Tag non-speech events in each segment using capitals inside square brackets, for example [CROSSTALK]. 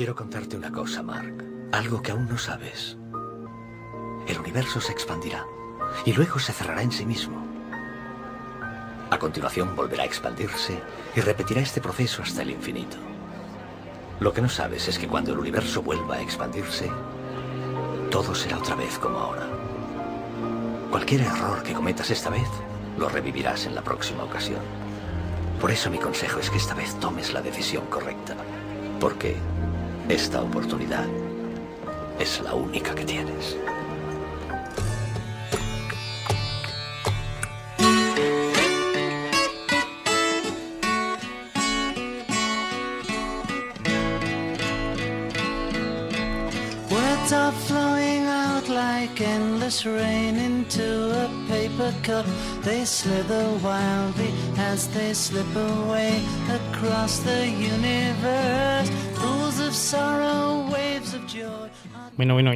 Quiero contarte una cosa, Mark. Algo que aún no sabes. El universo se expandirá y luego se cerrará en sí mismo. A continuación volverá a expandirse y repetirá este proceso hasta el infinito. Lo que no sabes es que cuando el universo vuelva a expandirse, todo será otra vez como ahora. Cualquier error que cometas esta vez, lo revivirás en la próxima ocasión. Por eso mi consejo es que esta vez tomes la decisión correcta, porque esta oportunidad es la única que tienes. Words are flowing out like endless rain into a paper cup. They slither wildly as they slip away across the universe. Sorrow, waves of joy. Bueno, bueno,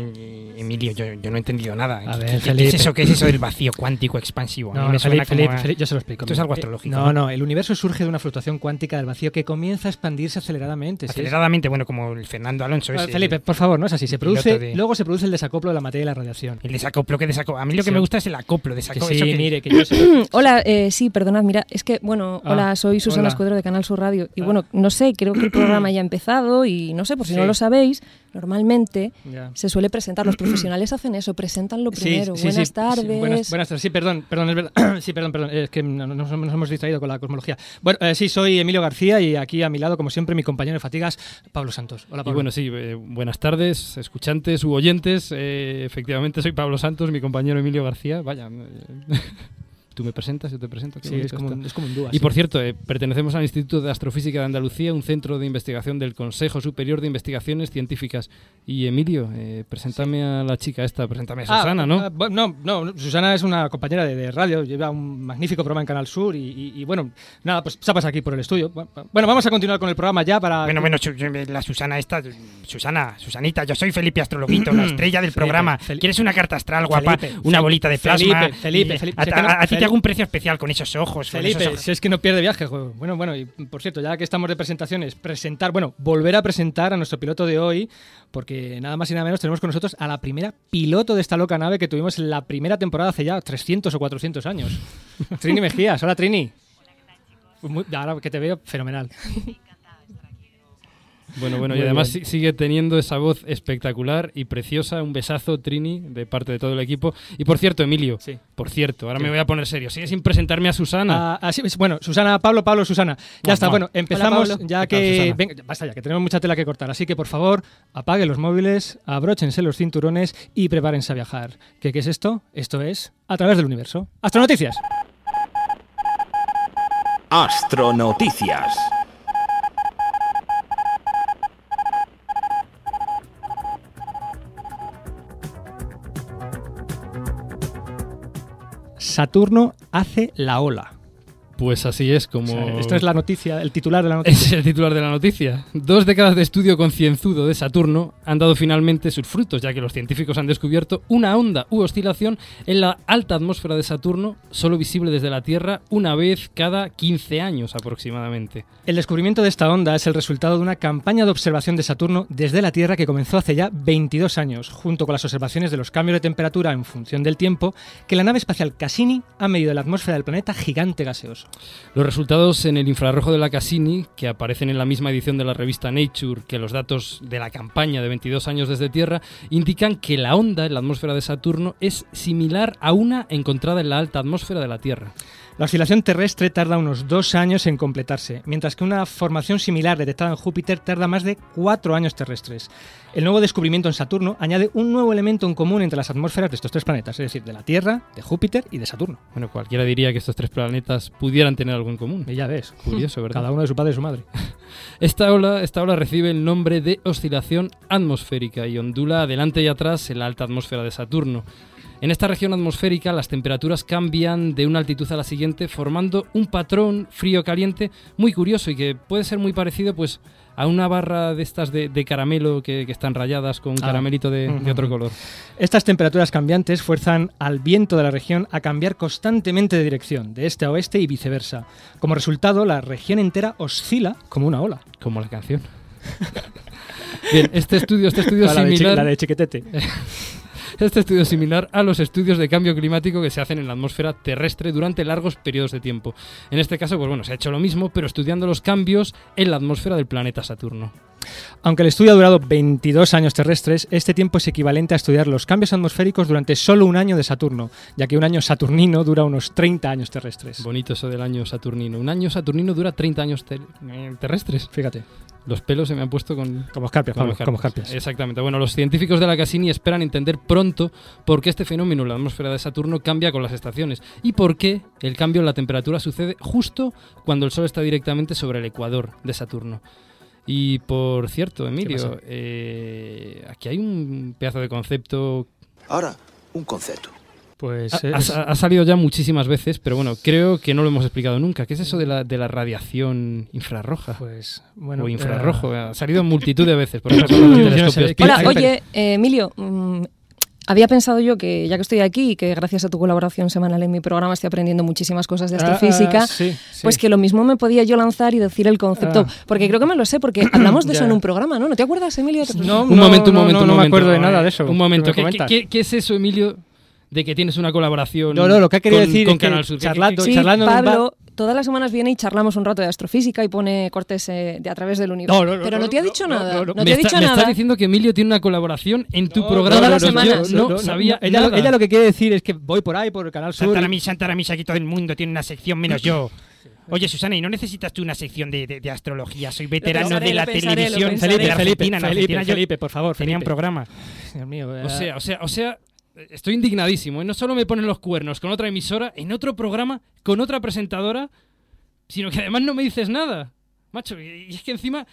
Emilio, yo, yo no he entendido nada. A ¿Qué- ver, qué, qué Felipe. es eso? ¿Qué es eso del vacío cuántico expansivo? A mí No, me Felipe, como Felipe, a- Felipe, yo se lo explico. Esto es algo Eh, astrológico. No, no, el universo surge de una fluctuación cuántica del vacío que comienza a expandirse aceleradamente. sí, es- Aceleradamente, bueno, como el Fernando Alonso. Ese, Felipe, por favor, no es así. Se produce, de- luego se produce el desacoplo de la materia y la radiación. El desacoplo que desacoplo. A mí lo que Sí. me gusta es el acoplo. Que Desacoplo, sí, que- mire, que yo [CLEARS THROAT] sé- [COUGHS] Hola, eh, sí, perdonad, mira, es que, bueno, Ah, hola, soy Susana hola. Escudero de Canal Sur Radio. Y Ah. bueno, no sé, creo que el [CLEARS THROAT] programa ya ha empezado y no sé, por si Sí. no lo sabéis, normalmente se suele presentar, los [CLEARS THROAT] profesionales hacen eso, presentan lo primero. sí, buenas sí, tardes. sí, buenas, buenas tardes. Sí, perdón, perdón, es verdad. [COUGHS] sí, perdón, perdón. Es que no- no- nos, nos hemos distraído con la cosmología. Bueno, eh, sí, soy Emilio García y aquí a mi lado, como siempre, mi compañero de fatigas, Pablo Santos. Hola, Y Pablo. bueno, sí, eh, buenas tardes, escuchantes u oyentes. eh, efectivamente, soy Pablo Santos, mi compañero Emilio García. Vaya, eh, [LAUGHS] tú me presentas, yo te presento. sí, es como, un, es como un dúo. Y por cierto, eh, pertenecemos al Instituto de Astrofísica de Andalucía, un centro de investigación del Consejo Superior de Investigaciones Científicas. Y Emilio, eh, preséntame a la chica esta, preséntame a Ah, Susana, ¿no? ah, no, no, Susana es una compañera de, de radio, lleva un magnífico programa en Canal Sur y, y- y, bueno, nada, pues se pasa aquí por el estudio. Bueno, vamos a continuar con el programa ya para... Bueno, bueno, la Susana esta, Susana, Susanita, yo soy Felipe Astrologuito, la [CLEARS THROAT] estrella del programa. ¿Quieres una carta astral guapa? Felipe, una bolita de Felipe, plasma. Felipe, Y Felipe, A, ti Fel- te hago un precio especial con esos ojos. con esos Felipe, ojos. si es que no pierde viaje, juego. Bueno, bueno, y por cierto, ya que estamos de presentaciones, presentar, bueno, volver a presentar a nuestro piloto de hoy, porque nada más y nada menos tenemos con nosotros a la primera piloto de esta loca nave que tuvimos en la primera temporada hace ya 300 o 400 años. [LAUGHS] Trini Mejías, hola Trini. Muy- ahora que te veo, fenomenal. [LAUGHS] Bueno, bueno, y además bien. sigue teniendo esa voz espectacular y preciosa. Un besazo, Trini, de parte de todo el equipo. Y por cierto, Emilio, Sí. por cierto, ahora me voy a poner serio. Sigue sin presentarme a Susana. Ah, así es. bueno, Susana, Pablo, Pablo, Susana. Ya está, bueno, empezamos ya ¿Qué tal, que... Susana? Venga, basta ya, que tenemos mucha tela que cortar. Así que, por favor, apaguen los móviles, abróchense los cinturones y prepárense a viajar. ¿Qué, qué es esto? Esto es A través del universo. Astronoticias. Astronoticias. Saturno hace la ola. Pues así es como... O sea, esto es la noticia, el titular de la [LAUGHS] noticia. Es el titular de la noticia. Dos décadas de estudio concienzudo de Saturno han dado finalmente sus frutos, ya que los científicos han descubierto una onda u oscilación en la alta atmósfera de Saturno, solo visible desde la Tierra una vez cada 15 años aproximadamente. El descubrimiento de esta onda es el resultado de una campaña de observación de Saturno desde la Tierra que comenzó hace ya 22 años, junto con las observaciones de los cambios de temperatura en función del tiempo que la nave espacial Cassini ha medido en la atmósfera del planeta gigante gaseoso. Los resultados en el infrarrojo de la Cassini, que aparecen en la misma edición de la revista Nature que los datos de la campaña de 22 años desde Tierra, indican que la onda en la atmósfera de Saturno es similar a una encontrada en la alta atmósfera de la Tierra. La oscilación terrestre tarda unos dos años en completarse, mientras que una formación similar detectada en Júpiter tarda más de cuatro años terrestres. El nuevo descubrimiento en Saturno añade un nuevo elemento en común entre las atmósferas de estos tres planetas, es decir, de la Tierra, de Júpiter y de Saturno. Bueno, cualquiera diría que estos tres planetas pudieran tener algo en común. Y ya ves, [LAUGHS] Curioso, ¿verdad? cada uno de su padre y su madre. [LAUGHS] Esta ola, esta ola recibe el nombre de oscilación atmosférica y ondula adelante y atrás en la alta atmósfera de Saturno. En esta región atmosférica las temperaturas cambian de una altitud a la siguiente formando un patrón frío-caliente muy curioso y que puede ser muy parecido pues a una barra de estas de, de caramelo que, que están rayadas con un Ah. caramelito de, de otro color. Estas temperaturas cambiantes fuerzan al viento de la región a cambiar constantemente de dirección, de este a oeste y viceversa. Como resultado, la región entera oscila como una ola. Como la canción. [LAUGHS] Bien, este estudio, este estudio similar. la de chiquetete. [LAUGHS] Este estudio es similar a los estudios de cambio climático que se hacen en la atmósfera terrestre durante largos periodos de tiempo. En este caso, pues bueno, se ha hecho lo mismo, pero estudiando los cambios en la atmósfera del planeta Saturno. Aunque el estudio ha durado 22 años terrestres, este tiempo es equivalente a estudiar los cambios atmosféricos durante solo un año de Saturno, ya que un año saturnino dura unos 30 años terrestres. Bonito eso del año saturnino. Un año saturnino dura 30 años ter- eh, terrestres. Fíjate, Los pelos se me han puesto con, como escarpias, Pablo, Como escarpias. escarpias. Exactamente. Bueno, los científicos de la Cassini esperan entender pronto por qué este fenómeno en la atmósfera de Saturno cambia con las estaciones y por qué el cambio en la temperatura sucede justo cuando el Sol está directamente sobre el ecuador de Saturno. Y por cierto, Emilio, eh, aquí hay un pedazo de concepto. Ahora, un concepto. Pues Ha, es- ha- ha salido ya muchísimas veces, pero bueno, creo que no lo hemos explicado nunca. ¿Qué es eso de la, de la radiación infrarroja? pues bueno, o eh, infrarrojo. Ha salido multitud de veces. Por [COUGHS] no sé, Hola, oye, eh, Emilio, mm, había pensado yo que ya que estoy aquí y que gracias a tu colaboración semanal en mi programa estoy aprendiendo muchísimas cosas de ah, astrofísica, ah, sí, sí. pues que lo mismo me podía yo lanzar y decir el concepto, Ah. porque creo que me lo sé, porque [COUGHS] hablamos de eso en un programa, ¿no? ¿No te acuerdas, Emilio? No, Un momento, un no, momento, no, un no me momento. acuerdo de nada de eso. Un momento. ¿Qué ¿Qué, me qué- comentas? qué- qué es eso, Emilio, de que tienes una colaboración No, no, lo que ha querido con, decir con es que Canal Sur? ¿Qué- qué- charlando- Sí, charlando Pablo, todas las semanas viene y charlamos un rato de astrofísica y pone cortes eh, de a través del universo. No, no, no, Pero no, te ha dicho nada. no, te me ha está, dicho me nada. estás diciendo que Emilio tiene una colaboración en tu No, programa. todas las Yo semanas. no, sabía ella, lo- nada. ella lo que quiere decir es que voy por ahí, por el canal sur. Santa la misa, Santa la misa, aquí todo el mundo tiene una sección menos yo. Oye, Susana, ¿y no necesitas tú una sección de, de- de astrología? Soy veterano pensaré, de la pensaré, televisión Felipe, Felipe, Felipe, Felipe, por favor, tenía un programa. Dios mío, O eh, sea, o sea, o sea, estoy indignadísimo. ¿eh? No solo me ponen los cuernos con otra emisora, en otro programa, con otra presentadora, sino que además no me dices nada. Macho, y y es que encima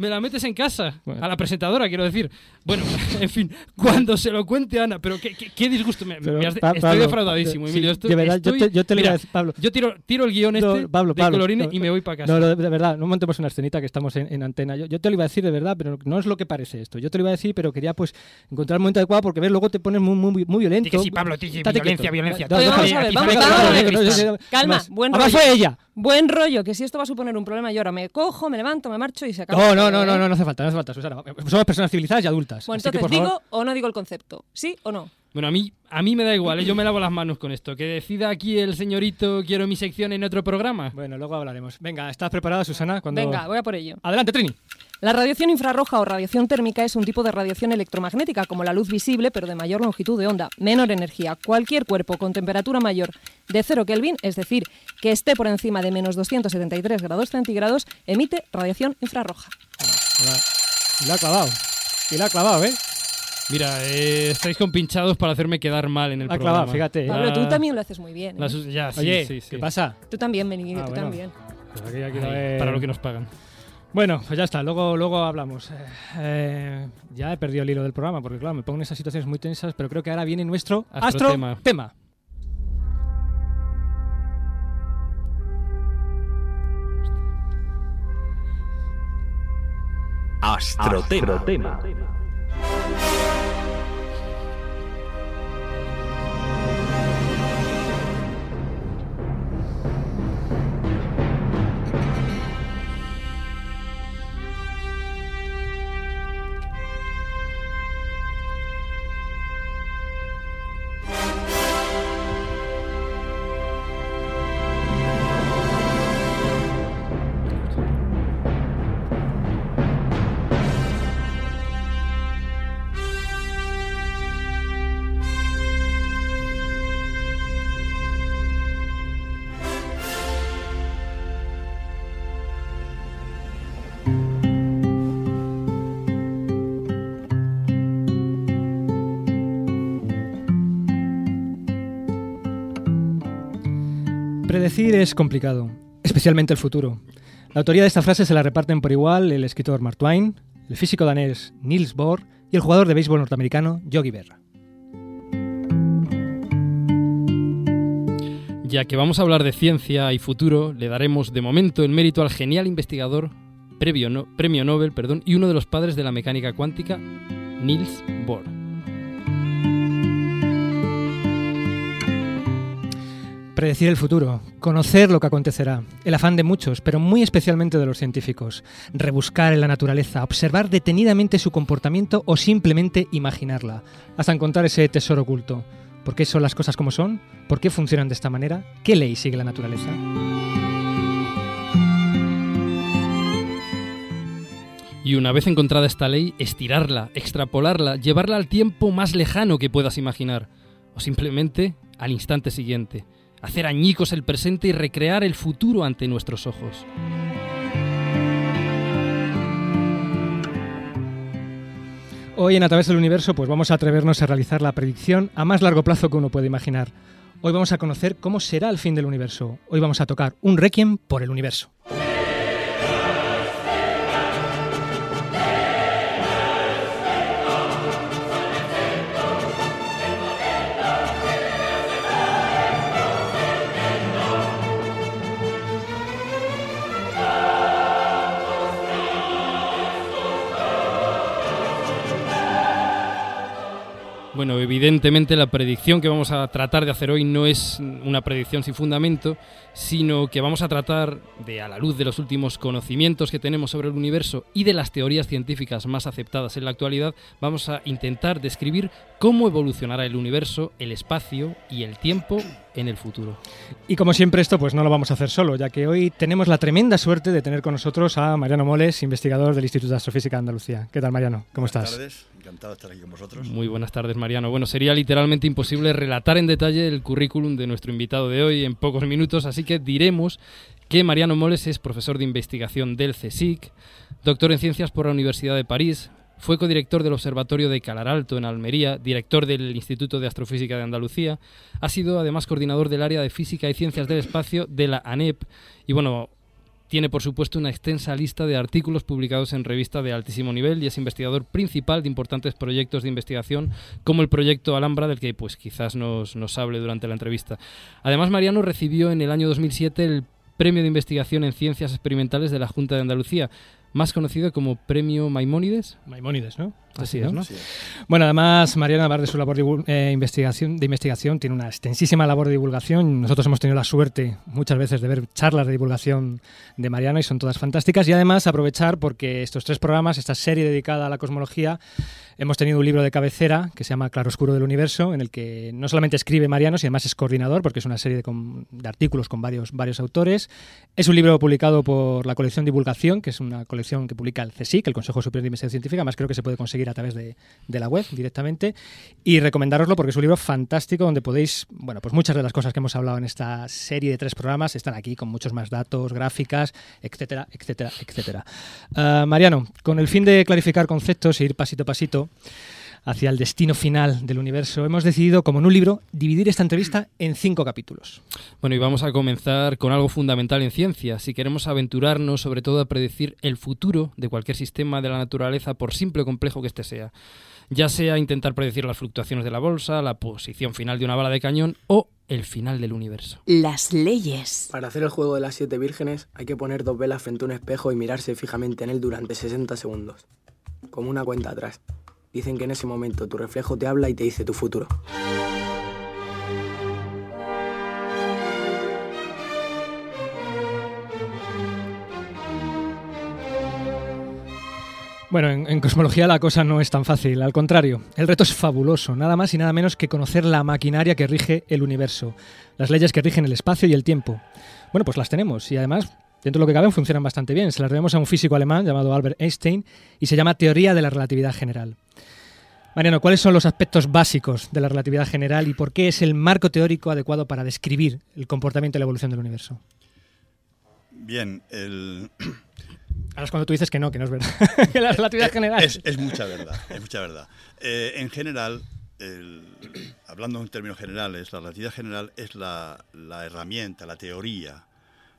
me la metes en casa. Bueno. A la presentadora, quiero decir. Bueno, en fin, cuando se lo cuente Ana, pero qué, qué- qué disgusto. Me, pero, me has de- Pa- estoy Pablo, defraudadísimo, sí, Emilio. Esto- de verdad, yo estoy- te, yo te lo iba a mira, decir, Pablo. yo tiro, tiro el guion No, este Pablo, de Pablo, colorines no, y me voy para casa. No, no, de verdad, no montemos una escenita que estamos en, en antena. Yo, yo te lo iba a decir de verdad, pero no es lo que parece esto. Yo te lo iba a decir, pero quería pues encontrar el momento adecuado porque ves, luego te pones muy, muy, muy violento. Que sí, Pablo, que Estate violencia, quieto. violencia. Calma, más. buen Ahora fue ella. Buen rollo, que si esto va a suponer un problema, yo ahora me cojo, me levanto, me marcho y se acaba. No, no, no, no, no, no hace falta, no hace falta, Susana. Somos personas civilizadas y adultas. Bueno, entonces, ¿digo o no digo el concepto? ¿Sí o no? Bueno, a mí, a mí me da igual, ¿eh? yo me lavo las manos con esto. Que decida aquí el señorito, quiero mi sección en otro programa. Bueno, luego hablaremos. Venga, ¿estás preparada, Susana? Cuando... Venga, voy a por ello. Adelante, Trini. La radiación infrarroja o radiación térmica es un tipo de radiación electromagnética, como la luz visible, pero de mayor longitud de onda, menor energía. Cualquier cuerpo con temperatura mayor de 0 Kelvin, es decir, que esté por encima de menos 273 grados centígrados, emite radiación infrarroja. Y la ha clavado. Y la ha clavado, ¿eh? Mira, eh, estáis compinchados para hacerme quedar mal en el La ha programa. clavado, fíjate. Pablo, tú Ah, también lo haces muy bien. ¿eh? la ya, sí, Oye, sí, sí. ¿qué pasa? Tú también, Benigni, Ah, tú bueno. también. Pues aquí- aquí Ay, no es- Para lo que nos pagan. Bueno, pues ya está, luego, luego hablamos. Eh, eh, ya he perdido el hilo del programa, porque claro, me pongo en esas situaciones muy tensas, pero creo que ahora viene nuestro astro Astrotema. tema. Astrotema. Predecir es complicado, especialmente el futuro. La autoría de esta frase se la reparten por igual el escritor Mark Twain, el físico danés Niels Bohr y el jugador de béisbol norteamericano Yogi Berra. Ya que vamos a hablar de ciencia y futuro, le daremos de momento el mérito al genial investigador, premio Nobel perdón, y uno de los padres de la mecánica cuántica, Niels Bohr. Predecir el futuro, conocer lo que acontecerá, el afán de muchos, pero muy especialmente de los científicos, rebuscar en la naturaleza, observar detenidamente su comportamiento o simplemente imaginarla, hasta encontrar ese tesoro oculto. ¿Por qué son las cosas como son? ¿Por qué funcionan de esta manera? ¿Qué ley sigue la naturaleza? Y una vez encontrada esta ley, estirarla, extrapolarla, llevarla al tiempo más lejano que puedas imaginar, o simplemente al instante siguiente hacer añicos el presente y recrear el futuro ante nuestros ojos. Hoy en A través del universo pues vamos a atrevernos a realizar la predicción a más largo plazo que uno puede imaginar. Hoy vamos a conocer cómo será el fin del universo. Hoy vamos a tocar un requiem por el universo. Evidentemente la predicción que vamos a tratar de hacer hoy no es una predicción sin fundamento, sino que vamos a tratar de, a la luz de los últimos conocimientos que tenemos sobre el universo y de las teorías científicas más aceptadas en la actualidad, vamos a intentar describir cómo evolucionará el universo, el espacio y el tiempo en el futuro. Y como siempre esto pues no lo vamos a hacer solo, ya que hoy tenemos la tremenda suerte de tener con nosotros a Mariano Moles, investigador del Instituto de Astrofísica de Andalucía. ¿Qué tal Mariano? ¿Cómo Buenas estás? tardes, encantado de estar aquí con vosotros. Muy buenas tardes, Mariano. Bueno, sería literalmente imposible relatar en detalle el currículum de nuestro invitado de hoy en pocos minutos, así que diremos que Mariano Moles es profesor de investigación del CSIC, doctor en ciencias por la Universidad de París, fue codirector del Observatorio de Calaralto en Almería, director del Instituto de Astrofísica de Andalucía, ha sido además coordinador del área de Física y Ciencias del Espacio de la ANEP y bueno, tiene por supuesto una extensa lista de artículos publicados en revistas de altísimo nivel y es investigador principal de importantes proyectos de investigación como el proyecto Alhambra del que pues quizás nos, nos hable durante la entrevista. Además Mariano recibió en el año 2007 el Premio de Investigación en Ciencias Experimentales de la Junta de Andalucía, más conocido como Premio Maimónides. Maimónides, ¿no? Así es, ¿no? Sí. Bueno, además, Mariana, además de su labor de, eh, investigación, de investigación, tiene una extensísima labor de divulgación. Nosotros hemos tenido la suerte muchas veces de ver charlas de divulgación de Mariano y son todas fantásticas. Y además aprovechar porque estos tres programas, esta serie dedicada a la cosmología, hemos tenido un libro de cabecera que se llama Claroscuro del Universo, en el que no solamente escribe Mariano, sino además es coordinador, porque es una serie de, com- de artículos con varios, varios autores. Es un libro publicado por la colección Divulgación, que es una colección que publica el CSIC, el Consejo Superior de Investigación Científica. Además, creo que se puede conseguir a través de, la web directamente. Y recomendároslo porque es un libro fantástico donde podéis, bueno, pues muchas de las cosas que hemos hablado en esta serie de tres programas están aquí con muchos más datos, gráficas, etcétera, etcétera, etcétera. Ah, Mariano, con el fin de clarificar conceptos e ir pasito a pasito hacia el destino final del universo, hemos decidido, como en un libro, dividir esta entrevista en cinco capítulos. Bueno, y vamos a comenzar con algo fundamental en ciencia. Si queremos aventurarnos sobre todo a predecir el futuro de cualquier sistema de la naturaleza, por simple o complejo que éste sea, ya sea intentar predecir las fluctuaciones de la bolsa, la posición final de una bala de cañón o el final del universo. Las leyes. Para hacer el juego de las siete vírgenes hay que poner dos velas frente a un espejo y mirarse fijamente en él durante 60 segundos. Como una cuenta atrás. Dicen que en ese momento tu reflejo te habla y te dice tu futuro. Bueno, en, en cosmología la cosa no es tan fácil, al contrario, el reto es fabuloso, nada más y nada menos que conocer la maquinaria que rige el universo, las leyes que rigen el espacio y el tiempo. Bueno, pues las tenemos y además, dentro de lo que caben, funcionan bastante bien. Se las debemos a un físico alemán llamado Albert Einstein y se llama Teoría de la Relatividad General. Mariano, ¿cuáles son los aspectos básicos de la relatividad general y por qué es el marco teórico adecuado para describir el comportamiento y la evolución del universo? Bien, el, [CLEARS THROAT] Ahora es cuando tú dices que no, que no es verdad. que [LAUGHS] la relatividad general. es, es mucha verdad, es mucha verdad. Eh, en general, el- hablando en términos generales, la relatividad general es la, la herramienta, la teoría,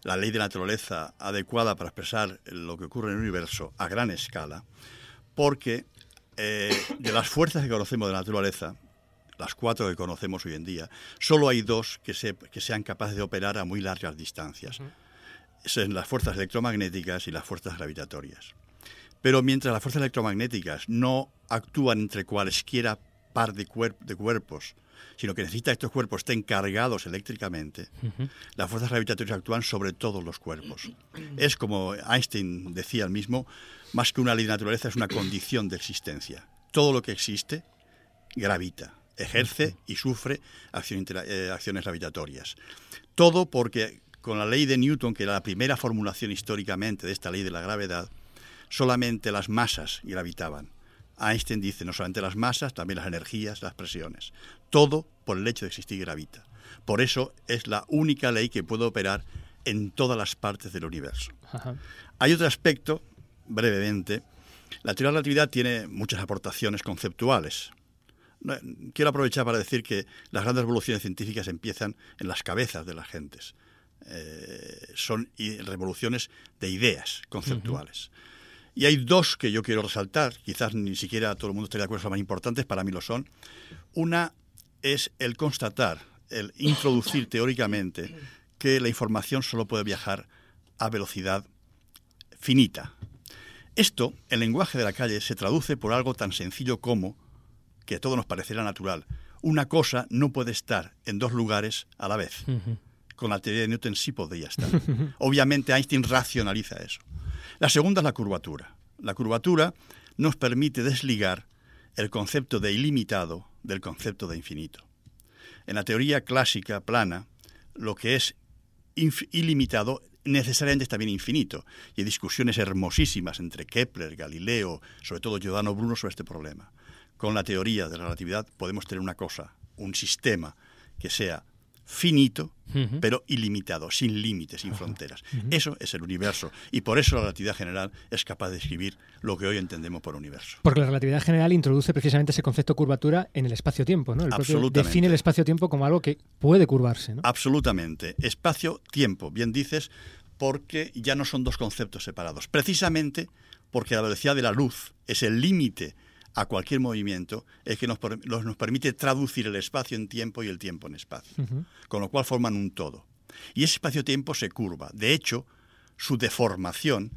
la ley de la naturaleza adecuada para expresar lo que ocurre en el universo a gran escala, porque eh, de las fuerzas que conocemos de la naturaleza, las cuatro que conocemos hoy en día, solo hay dos que, se- que sean capaces de operar a muy largas distancias. Son las fuerzas electromagnéticas y las fuerzas gravitatorias. Pero mientras las fuerzas electromagnéticas no actúan entre cualesquiera par de, cuer- de cuerpos, sino que necesita que estos cuerpos estén cargados eléctricamente, las fuerzas gravitatorias actúan sobre todos los cuerpos. Es como Einstein decía el mismo, más que una ley de naturaleza es una condición de existencia. Todo lo que existe gravita, ejerce y sufre acción eh, acciones gravitatorias. Todo porque con la ley de Newton, que era la primera formulación históricamente de esta ley de la gravedad, solamente las masas gravitaban. Einstein dice no solamente las masas, también las energías, las presiones. Todo por el hecho de existir gravita. Por eso es la única ley que puede operar en todas las partes del universo. Ajá. Hay otro aspecto, brevemente. La teoría de la relatividad tiene muchas aportaciones conceptuales. Quiero aprovechar para decir que las grandes revoluciones científicas empiezan en las cabezas de las gentes. Eh, son revoluciones de ideas conceptuales. Y hay dos que yo quiero resaltar, quizás ni siquiera todo el mundo esté de acuerdo, son más importantes, para mí lo son. Una es el constatar, el introducir [LAUGHS] teóricamente que la información solo puede viajar a velocidad finita. Esto, en lenguaje de la calle, se traduce por algo tan sencillo como, que a todos nos parecerá natural, una cosa no puede estar en dos lugares a la vez. Con la teoría de Newton sí podría estar. [LAUGHS] Obviamente Einstein racionaliza eso. La segunda es la curvatura. La curvatura nos permite desligar el concepto de ilimitado del concepto de infinito. En la teoría clásica plana, lo que es ilimitado necesariamente es también infinito. Y hay discusiones hermosísimas entre Kepler, Galileo, sobre todo Giordano Bruno sobre este problema. Con la teoría de la relatividad podemos tener una cosa, un sistema que sea finito, pero ilimitado, sin límites, sin fronteras. Eso es el universo. Y por eso la relatividad general es capaz de describir lo que hoy entendemos por universo. Porque la relatividad general introduce precisamente ese concepto de curvatura en el espacio-tiempo, ¿no? El Absolutamente. define el espacio-tiempo como algo que puede curvarse, ¿no? Absolutamente. Espacio-tiempo, bien dices, porque ya no son dos conceptos separados. Precisamente porque la velocidad de la luz es el límite a cualquier movimiento, es que nos, nos permite traducir el espacio en tiempo y el tiempo en espacio. Con lo cual forman un todo. Y ese espacio-tiempo se curva. De hecho, su deformación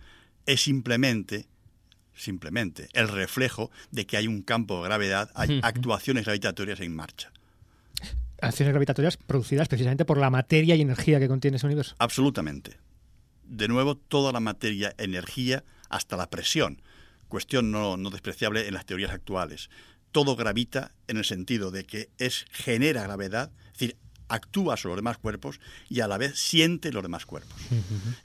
es simplemente simplemente el reflejo de que hay un campo de gravedad, hay actuaciones gravitatorias en marcha. Acciones gravitatorias producidas precisamente por la materia y energía que contiene ese universo. Absolutamente. De nuevo, toda la materia, energía, hasta la presión. Cuestión no, no despreciable en las teorías actuales. Todo gravita en el sentido de que es, genera gravedad, es decir, actúa sobre los demás cuerpos y a la vez siente los demás cuerpos.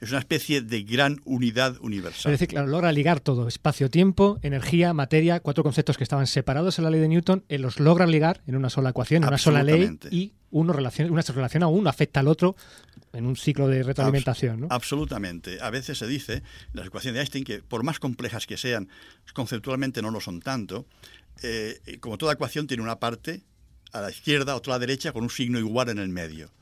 Es una especie de gran unidad Es universal. decir, claro, logra ligar todo, espacio-tiempo, energía, materia, cuatro conceptos que estaban separados en la ley de Newton, él los logra ligar en una sola ecuación, en una sola ley, y uno, relaciona, una se relaciona a uno, afecta al otro en un ciclo de retroalimentación. ¿no? Absolutamente. A veces se dice, las ecuaciones de Einstein, que por más complejas que sean, conceptualmente no lo son tanto, eh, como toda ecuación tiene una parte a la izquierda, otra a la derecha, con un signo igual en el medio.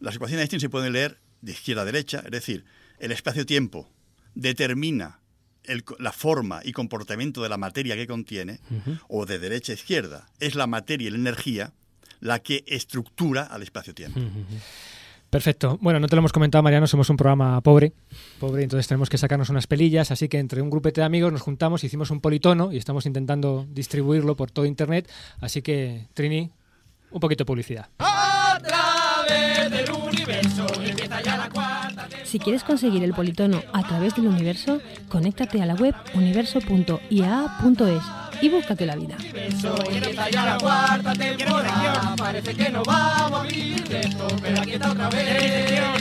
Las ecuaciones de Einstein se pueden leer de izquierda a derecha, es decir, el espacio-tiempo determina el la forma y comportamiento de la materia que contiene, o de derecha a izquierda. Es la materia y la energía la que estructura al espacio-tiempo. Perfecto. Bueno, no te lo hemos comentado, Mariano, somos un programa pobre, pobre, entonces tenemos que sacarnos unas pelillas, así que entre un grupete de amigos nos juntamos, hicimos un politono y estamos intentando distribuirlo por todo Internet, así que, Trini, un poquito de publicidad. Si quieres conseguir el politono a través del universo, conéctate a la web universo.iaa.es y búscate la vida. Parece que no vamos a vivir esto, pero aquí está otra vez.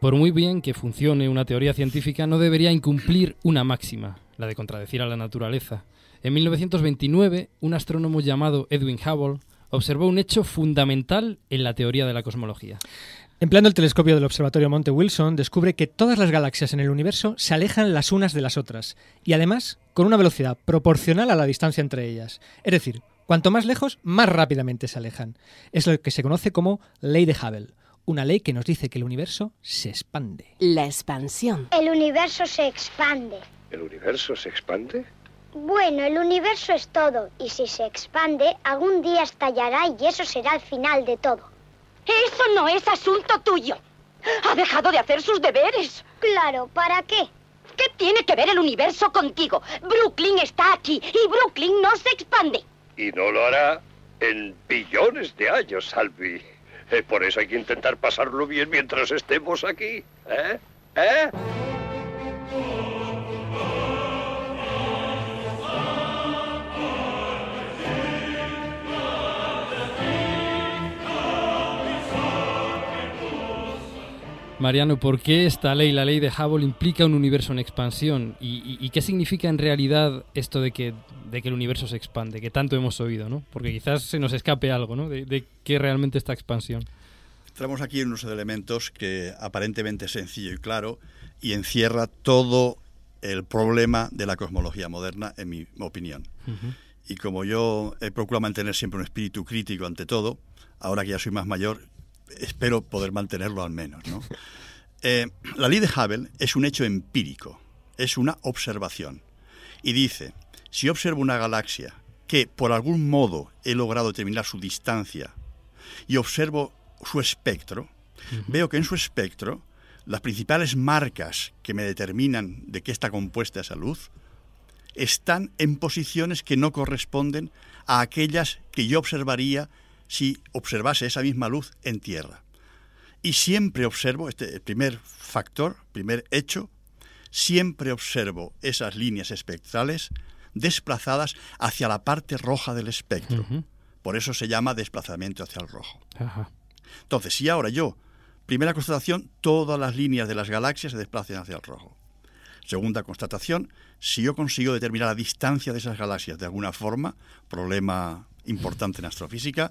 Por muy bien que funcione una teoría científica, no debería incumplir una máxima, la de contradecir a la naturaleza. En 1929, un astrónomo llamado Edwin Hubble observó un hecho fundamental en la teoría de la cosmología. Empleando el telescopio del Observatorio Monte Wilson, descubre que todas las galaxias en el universo se alejan las unas de las otras, y además con una velocidad proporcional a la distancia entre ellas. Es decir, cuanto más lejos, más rápidamente se alejan. Es lo que se conoce como ley de Hubble, una ley que nos dice que el universo se expande. La expansión. El universo se expande. ¿El universo se expande? Bueno, el universo es todo, y si se expande, algún día estallará y eso será el final de todo. Eso no es asunto tuyo. Ha dejado de hacer sus deberes. Claro, ¿para qué? ¿Qué tiene que ver el universo contigo? Brooklyn está aquí y Brooklyn no se expande. Y no lo hará en billones de años, Salvi. Eh, por eso hay que intentar pasarlo bien mientras estemos aquí. ¿Eh? ¿Eh? Mariano, ¿por qué esta ley, la ley de Hubble, implica un universo en expansión? ¿Y, qué significa en realidad esto de que, de que el universo se expande, que tanto hemos oído, ¿no? Porque quizás se nos escape algo, ¿no? De, de qué realmente esta expansión. Entramos aquí en unos elementos que aparentemente es sencillo y claro y encierra todo el problema de la cosmología moderna, en mi opinión. Y como yo he procurado mantener siempre un espíritu crítico ante todo, ahora que ya soy más mayor, espero poder mantenerlo al menos. ¿no? Eh, la ley de Hubble es un hecho empírico, es una observación. Y dice, si observo una galaxia que por algún modo he logrado determinar su distancia y observo su espectro, veo que en su espectro las principales marcas que me determinan de qué está compuesta esa luz están en posiciones que no corresponden a aquellas que yo observaría si observase esa misma luz en tierra. Y siempre observo, este primer factor, primer hecho, siempre observo esas líneas espectrales desplazadas hacia la parte roja del espectro. Por eso se llama desplazamiento hacia el rojo. Entonces, si ahora yo, primera constatación, todas las líneas de las galaxias se desplazan hacia el rojo. Segunda constatación, si yo consigo determinar la distancia de esas galaxias de alguna forma, problema importante en astrofísica,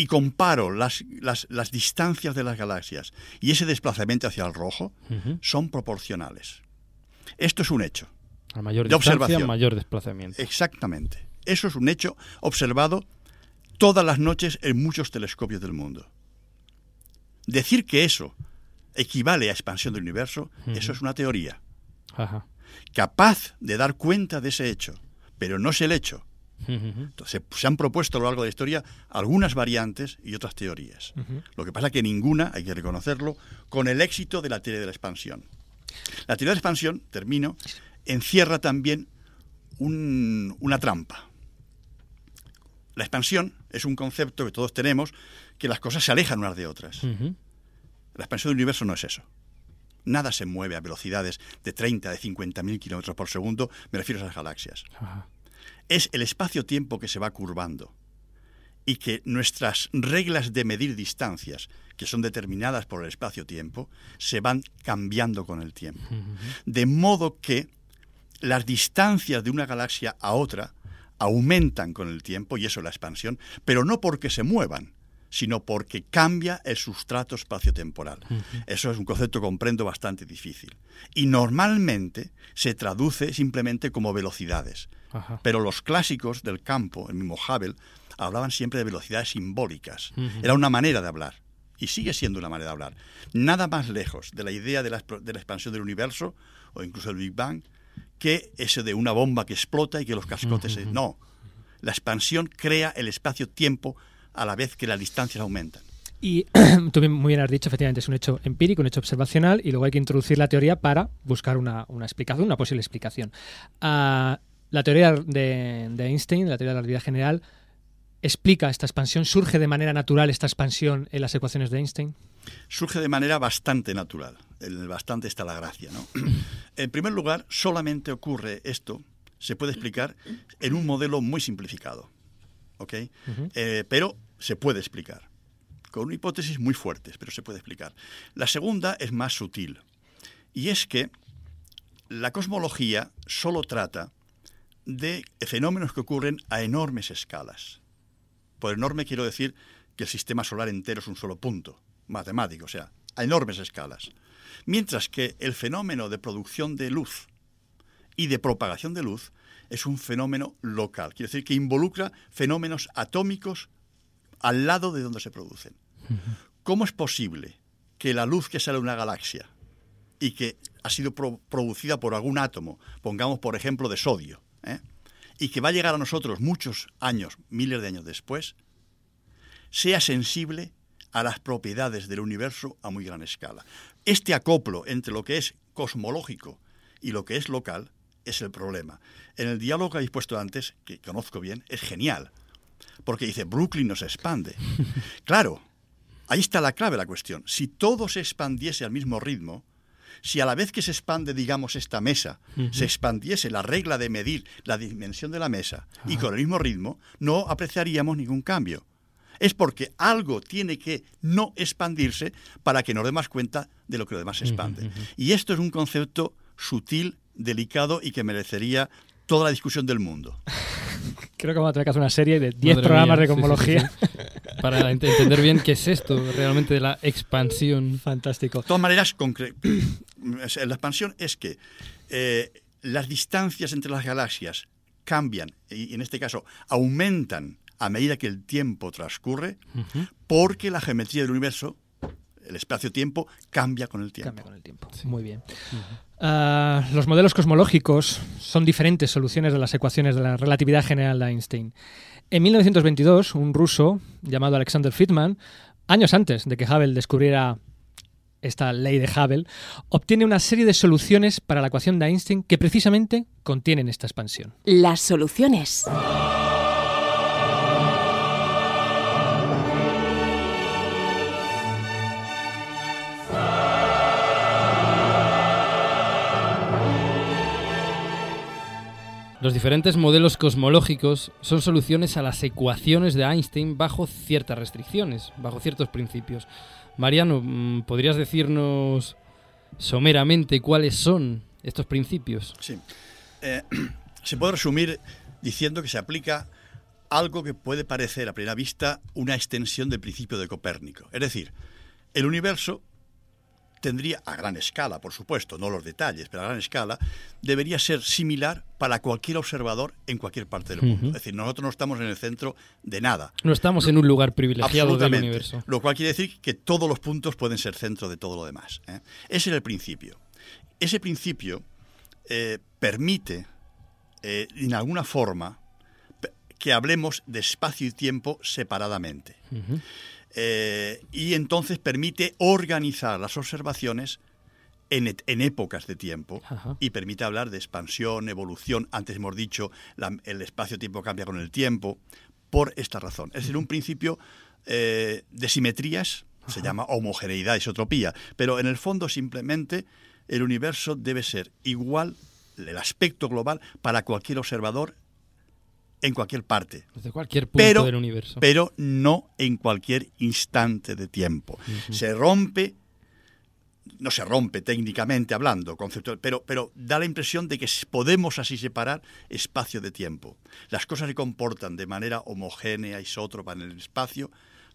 y comparo las, las, distancias de las galaxias y ese desplazamiento hacia el rojo, son proporcionales. Esto es un hecho. A mayor de observación. mayor desplazamiento. Exactamente. Eso es un hecho observado todas las noches en muchos telescopios del mundo. Decir que eso equivale a expansión del universo, eso es una teoría. Capaz de dar cuenta de ese hecho, pero no es el hecho. Entonces, se han propuesto a lo largo de la historia algunas variantes y otras teorías. Lo que pasa es que ninguna, hay que reconocerlo, con el éxito de la teoría de la expansión. La teoría de la expansión, termino, encierra también una trampa. La expansión es un concepto que todos tenemos, que las cosas se alejan unas de otras. La expansión del universo no es eso. Nada se mueve a velocidades de 30, de 50 mil kilómetros por segundo, me refiero a esas galaxias es el espacio-tiempo que se va curvando y que nuestras reglas de medir distancias, que son determinadas por el espacio-tiempo, se van cambiando con el tiempo. De modo que las distancias de una galaxia a otra aumentan con el tiempo, y eso es la expansión, pero no porque se muevan, sino porque cambia el sustrato espacio-temporal. Eso es un concepto, comprendo, bastante difícil. Y normalmente se traduce simplemente como velocidades. Pero los clásicos del campo, el mismo Hubble, hablaban siempre de velocidades simbólicas. Era una manera de hablar. Y sigue siendo una manera de hablar. Nada más lejos de la idea de la, expansión del universo, o incluso el Big Bang, que ese de una bomba que explota y que los cascotes... No. La expansión crea el espacio-tiempo a la vez que las distancias aumentan. Y [CLEARS THROAT] tú muy bien has dicho, efectivamente, es un hecho empírico, un hecho observacional, y luego hay que introducir la teoría para buscar una, explicación, una posible explicación. Ah, la teoría de, Einstein, la teoría de la relatividad general, explica esta expansión? ¿Surge de manera natural esta expansión en las ecuaciones de Einstein? Surge de manera bastante natural. En el bastante está la gracia. ¿no? [CLEARS THROAT] en primer lugar, solamente ocurre esto, se puede explicar en un modelo muy simplificado. ¿ok? Eh, pero se puede explicar. Con una hipótesis muy fuertes, pero se puede explicar. La segunda es más sutil. Y es que la cosmología solo trata de fenómenos que ocurren a enormes escalas. Por enorme quiero decir que el sistema solar entero es un solo punto matemático, o sea, a enormes escalas. Mientras que el fenómeno de producción de luz y de propagación de luz es un fenómeno local, quiere decir que involucra fenómenos atómicos al lado de donde se producen. ¿Cómo es posible que la luz que sale de una galaxia y que ha sido producida por algún átomo, pongamos por ejemplo de sodio, ¿eh? y que va a llegar a nosotros muchos años, miles de años después, sea sensible a las propiedades del universo a muy gran escala. Este acoplo entre lo que es cosmológico y lo que es local es el problema. En el diálogo que habéis puesto antes, que conozco bien, es genial, porque dice, Brooklyn no se expande. [LAUGHS] Claro, ahí está la clave de la cuestión. Si todo se expandiese al mismo ritmo, si a la vez que se expande, digamos, esta mesa, se expandiese la regla de medir la dimensión de la mesa y con el mismo ritmo, no apreciaríamos ningún cambio. Es porque algo tiene que no expandirse para que nos demos cuenta de lo que lo demás se expande. Y esto es un concepto sutil, delicado y que merecería toda la discusión del mundo. [LAUGHS] Creo que vamos a tener que hacer una serie de 10 Madre programas mía, de cosmología. sí, sí. Para ent- entender bien qué es esto realmente de la expansión. Fantástico. De todas maneras, [CLEARS THROAT] la expansión es que eh, las distancias entre las galaxias cambian y en este caso aumentan a medida que el tiempo transcurre porque la geometría del universo, el espacio-tiempo, cambia con el tiempo. Cambia con el tiempo. Muy bien. Ah, los modelos cosmológicos son diferentes soluciones de las ecuaciones de la relatividad general de Einstein. En 1922, un ruso llamado Alexander Friedman, años antes de que Hubble descubriera esta ley de Hubble, obtiene una serie de soluciones para la ecuación de Einstein que precisamente contienen esta expansión. Las soluciones. Los diferentes modelos cosmológicos son soluciones a las ecuaciones de Einstein bajo ciertas restricciones, bajo ciertos principios. Mariano, mm, ¿podrías decirnos someramente cuáles son estos principios? Sí. Eh, [CLEARS THROAT] se puede resumir diciendo que se aplica algo que puede parecer a primera vista una extensión del principio de Copérnico. Es decir, el universo tendría, a gran escala, por supuesto, no los detalles, pero a gran escala, debería ser similar para cualquier observador en cualquier parte del mundo. Es decir, nosotros no estamos en el centro de nada. No estamos en un lugar privilegiado del universo. Lo cual quiere decir que todos los puntos pueden ser centro de todo lo demás. ¿eh? Ese era el principio. Ese principio eh, permite, eh, en alguna forma, que hablemos de espacio y tiempo separadamente. Eh, y entonces permite organizar las observaciones en, en épocas de tiempo Ajá. y permite hablar de expansión, evolución. Antes hemos dicho, la- el espacio-tiempo cambia con el tiempo, por esta razón. Es decir, un principio eh, de simetrías, se llama homogeneidad, isotropía, pero en el fondo simplemente el universo debe ser igual, el aspecto global, para cualquier observador en cualquier parte Desde cualquier punto pero, del universo. pero no en cualquier instante de tiempo. Se rompe, no se rompe técnicamente hablando, conceptual, pero, pero da la impresión de que podemos así separar espacio de tiempo. Las cosas se comportan de manera homogénea, isótropa en el espacio,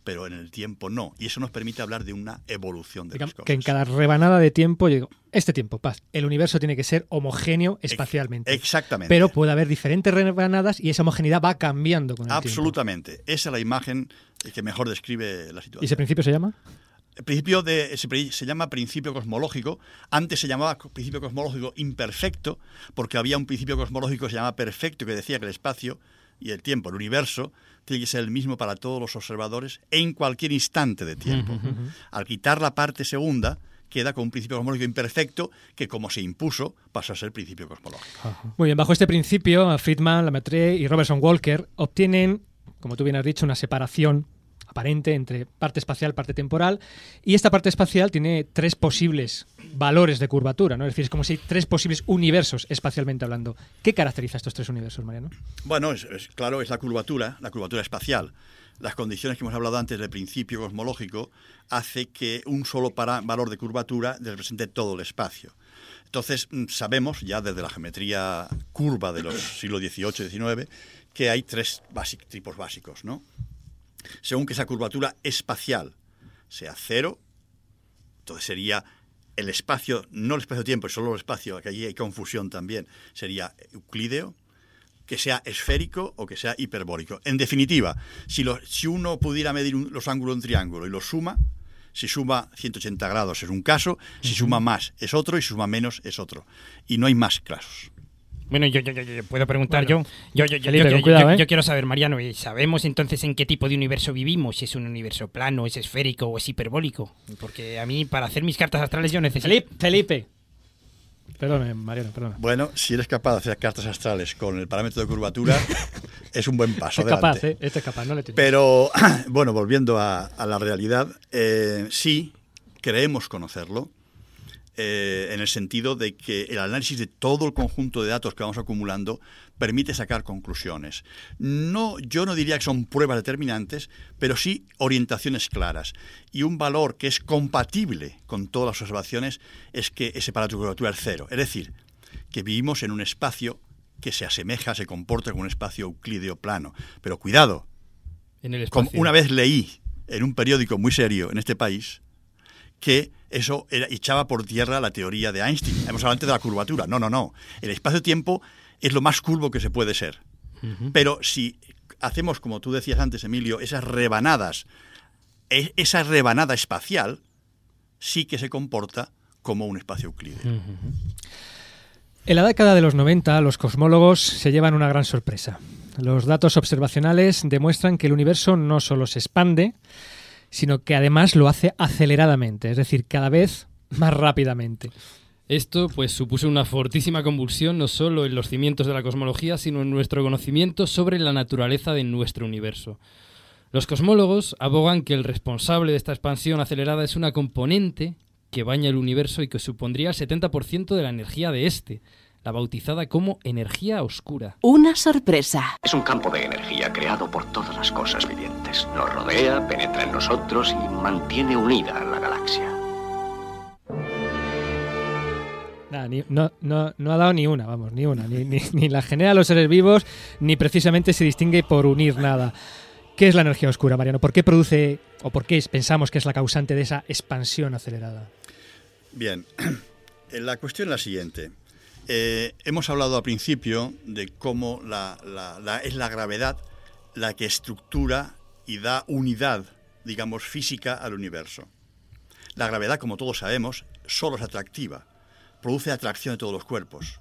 pero en el tiempo no. Y eso nos permite hablar de una evolución de Digamos las cosas. que en cada rebanada de tiempo, yo digo, este tiempo, paz, el universo tiene que ser homogéneo espacialmente. Exactamente. Pero puede haber diferentes rebanadas y esa homogeneidad va cambiando con el tiempo. Absolutamente. Esa es la imagen que mejor describe la situación. ¿Y ese principio se llama? El principio de, se, llama principio cosmológico. Antes se llamaba principio cosmológico imperfecto, porque había un principio cosmológico que se llama perfecto, que decía que el espacio y el tiempo, el universo, tiene que ser el mismo para todos los observadores en cualquier instante de tiempo. Al quitar la parte segunda, queda con un principio cosmológico imperfecto que, como se impuso, pasó a ser principio cosmológico. Muy bien, bajo este principio, Friedman, Lemaitre y Robertson Walker obtienen, como tú bien has dicho, una separación aparente entre parte espacial, parte temporal, y esta parte espacial tiene tres posibles valores de curvatura, ¿no? Es decir, es como si hay tres posibles universos espacialmente hablando. ¿Qué caracteriza estos tres universos, Mariano? Bueno, es, es- claro, es la curvatura, la curvatura espacial. Las condiciones que hemos hablado antes del principio cosmológico hace que un solo para- valor de curvatura represente todo el espacio. Entonces, mm, sabemos ya desde la geometría curva de los siglos XVIII y XIX que hay tres basi- tipos básicos, ¿no? Según que esa curvatura espacial sea cero, entonces sería el espacio, no el espacio-tiempo, solo el espacio, que allí hay confusión también, sería euclídeo, que sea esférico o que sea hiperbólico. En definitiva, si, lo- si uno pudiera medir un- los ángulos de un triángulo y los suma, si suma 180 grados es un caso, si suma más es otro y si suma menos es otro. Y no hay más casos. Bueno, yo, yo, yo, yo puedo preguntar Bueno. yo. Yo, yo, yo, Felipe, yo- con yo- cuidado, yo- ¿eh? yo quiero saber, Mariano, ¿y ¿sabemos entonces en qué tipo de universo vivimos? Si es un universo plano, es esférico o es hiperbólico. Porque a mí, para hacer mis cartas astrales, yo necesito. Felipe, Felipe. Perdóname, Mariano, perdona. Bueno, si eres capaz de hacer cartas astrales con el parámetro de curvatura, [LAUGHS] es un buen paso. Es capaz, adelante. ¿eh? Este es capaz, no le tienes. Pero, [CLEARS THROAT] bueno, volviendo a, a la realidad, eh, sí, creemos conocerlo, eh, en el sentido de que el análisis de todo el conjunto de datos que vamos acumulando permite sacar conclusiones. No, yo no diría que son pruebas determinantes, pero sí orientaciones claras. Y un valor que es compatible con todas las observaciones es que ese parámetro de curvatura es cero. Es decir, que vivimos en un espacio que se asemeja, se comporta como un espacio euclídeo plano. Pero cuidado, En el como una vez leí en un periódico muy serio en este país que eso era- echaba por tierra la teoría de Einstein. Hemos hablado antes de la curvatura. No, no, no. El espacio-tiempo es lo más curvo que se puede ser. Pero si hacemos, como tú decías antes, Emilio, esas rebanadas, e- esa rebanada espacial sí que se comporta como un espacio euclídeo. En la década de los 90, los cosmólogos se llevan una gran sorpresa. Los datos observacionales demuestran que el universo no solo se expande, sino que además lo hace aceleradamente, es decir, cada vez más rápidamente. Esto pues supuso una fortísima convulsión no solo en los cimientos de la cosmología, sino en nuestro conocimiento sobre la naturaleza de nuestro universo. Los cosmólogos abogan que el responsable de esta expansión acelerada es una componente que baña el universo y que supondría el 70% de la energía de este, la bautizada como energía oscura. Una sorpresa. Es un campo de energía creado por todas las cosas vivientes. Nos rodea, penetra en nosotros y mantiene unida a la galaxia. Nada, ni- no, no- no ha dado ni una, vamos, ni una. Ni, ni- ni la genera los seres vivos, ni precisamente se distingue por unir nada. ¿Qué es la energía oscura, Mariano? ¿Por qué produce o por qué pensamos que es la causante de esa expansión acelerada? Bien, [CLEARS THROAT] la cuestión es la siguiente. Eh, hemos hablado al principio de cómo es la gravedad la que estructura y da unidad, digamos, física al universo. La gravedad, como todos sabemos, solo es atractiva, produce atracción de todos los cuerpos.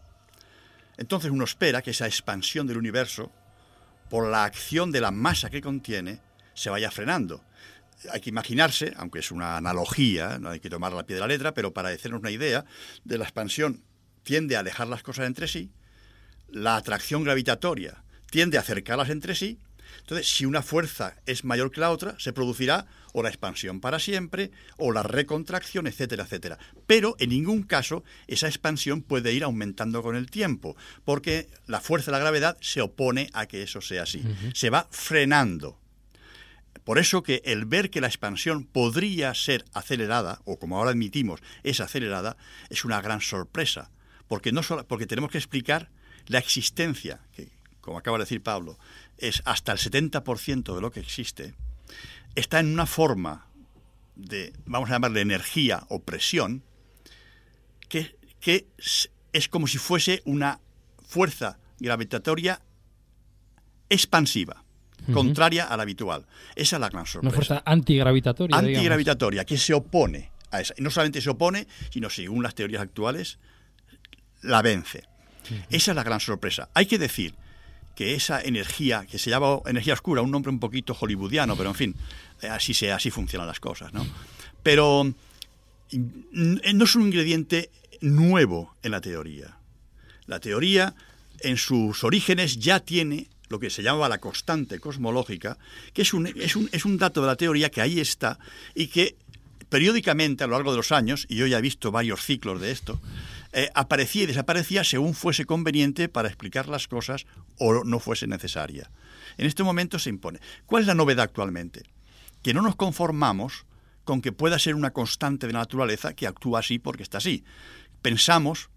Entonces uno espera que esa expansión del universo, por la acción de la masa que contiene, se vaya frenando. Hay que imaginarse, aunque es una analogía, no hay que tomar la pie de la letra, pero para hacernos una idea de la expansión tiende a alejar las cosas entre sí, la atracción gravitatoria tiende a acercarlas entre sí. Entonces, si una fuerza es mayor que la otra, se producirá o la expansión para siempre, o la recontracción, etcétera, etcétera. Pero en ningún caso esa expansión puede ir aumentando con el tiempo, porque la fuerza de la gravedad se opone a que eso sea así. Se va frenando. Por eso que el ver que la expansión podría ser acelerada, o como ahora admitimos, es acelerada, es una gran sorpresa. Porque, no solo, porque tenemos que explicar la existencia, que como acaba de decir Pablo, es hasta el 70% de lo que existe, está en una forma de, vamos a llamarle energía o presión, que, que es- es como si fuese una fuerza gravitatoria expansiva, contraria a la habitual. Esa es la gran Una sorpresa. fuerza antigravitatoria. digamos. Antigravitatoria, que se opone a esa. Y no solamente se opone, sino según las teorías actuales, la vence. Esa es la gran sorpresa. Hay que decir que esa energía, que se llama energía oscura, un nombre un poquito hollywoodiano, pero en fin, eh, así, se, así funcionan las cosas, ¿no? Pero mm, no es un ingrediente nuevo en la teoría. La teoría, en sus orígenes, ya tiene lo que se llama la constante cosmológica, que es un, es un, es un dato de la teoría que ahí está y que periódicamente a lo largo de los años, y yo ya he visto varios ciclos de esto, eh, aparecía y desaparecía según fuese conveniente para explicar las cosas o no fuese necesaria. En este momento se impone. ¿Cuál es la novedad actualmente? Que no nos conformamos con que pueda ser una constante de la naturaleza que actúa así porque está así. Pensamos